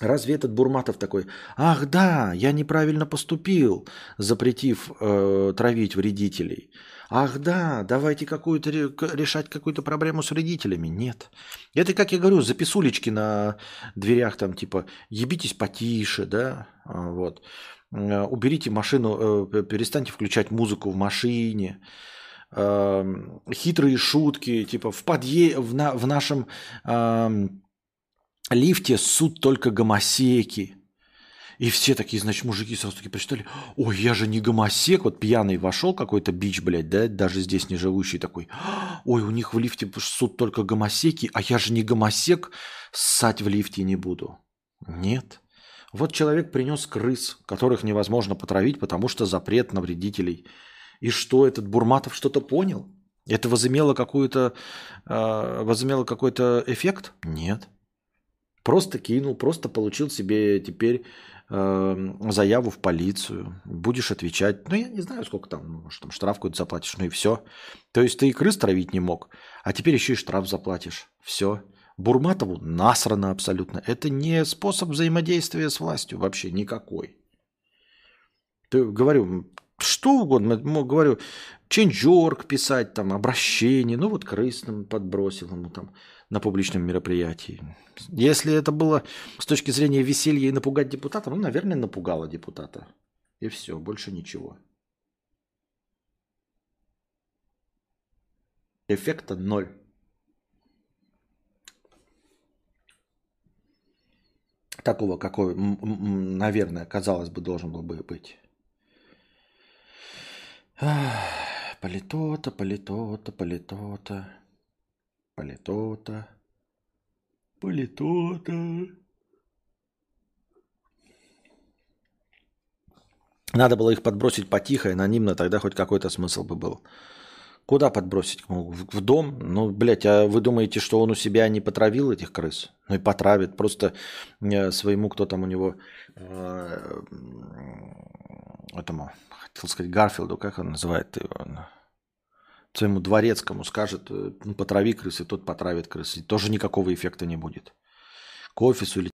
Разве этот Бурматов такой, ах да, я неправильно поступил, запретив э, травить вредителей. Ах да, давайте какую-то решать какую-то проблему с вредителями. Нет. Это, как я говорю, записулечки на дверях там типа ебитесь потише, да, а, вот. Э, уберите машину, э, перестаньте включать музыку в машине хитрые шутки, типа в подъезде, в, на, в нашем лифте суд только гомосеки. И все такие, значит, мужики сразу такие прочитали, ой, я же не гомосек, вот пьяный вошел какой-то бич, блядь, да, даже здесь не живущий такой, ой, у них в лифте суд только гомосеки, а я же не гомосек, ссать в лифте не буду. Нет. Вот человек принес крыс, которых невозможно потравить, потому что запрет на вредителей. И что, этот Бурматов что-то понял? Это возымело, какую-то, э, возымело какой-то эффект? Нет. Просто кинул, просто получил себе теперь э, заяву в полицию. Будешь отвечать. Ну, я не знаю, сколько там, ну, может, там штраф какой-то заплатишь, ну и все. То есть ты и крыс травить не мог, а теперь еще и штраф заплатишь. Все. Бурматову насрано абсолютно. Это не способ взаимодействия с властью вообще никакой. Ты говорю, что угодно. Говорю, ченджорк писать, там, обращение. Ну вот крысным подбросил ему там на публичном мероприятии. Если это было с точки зрения веселья и напугать депутата, ну, наверное, напугало депутата. И все, больше ничего. Эффекта ноль. Такого, какой, наверное, казалось бы, должен был бы быть. Политота, политота, политота. Политота. Политота. Надо было их подбросить потихо, анонимно, тогда хоть какой-то смысл бы был. Куда подбросить? В дом? Ну, блядь, а вы думаете, что он у себя не потравил этих крыс? Ну и потравит. Просто э, своему, кто там у него, э, этому, хотел сказать, Гарфилду, как он называет его? Своему дворецкому скажет, э, ну, потрави крысы, тот потравит крысы. Тоже никакого эффекта не будет. К офису или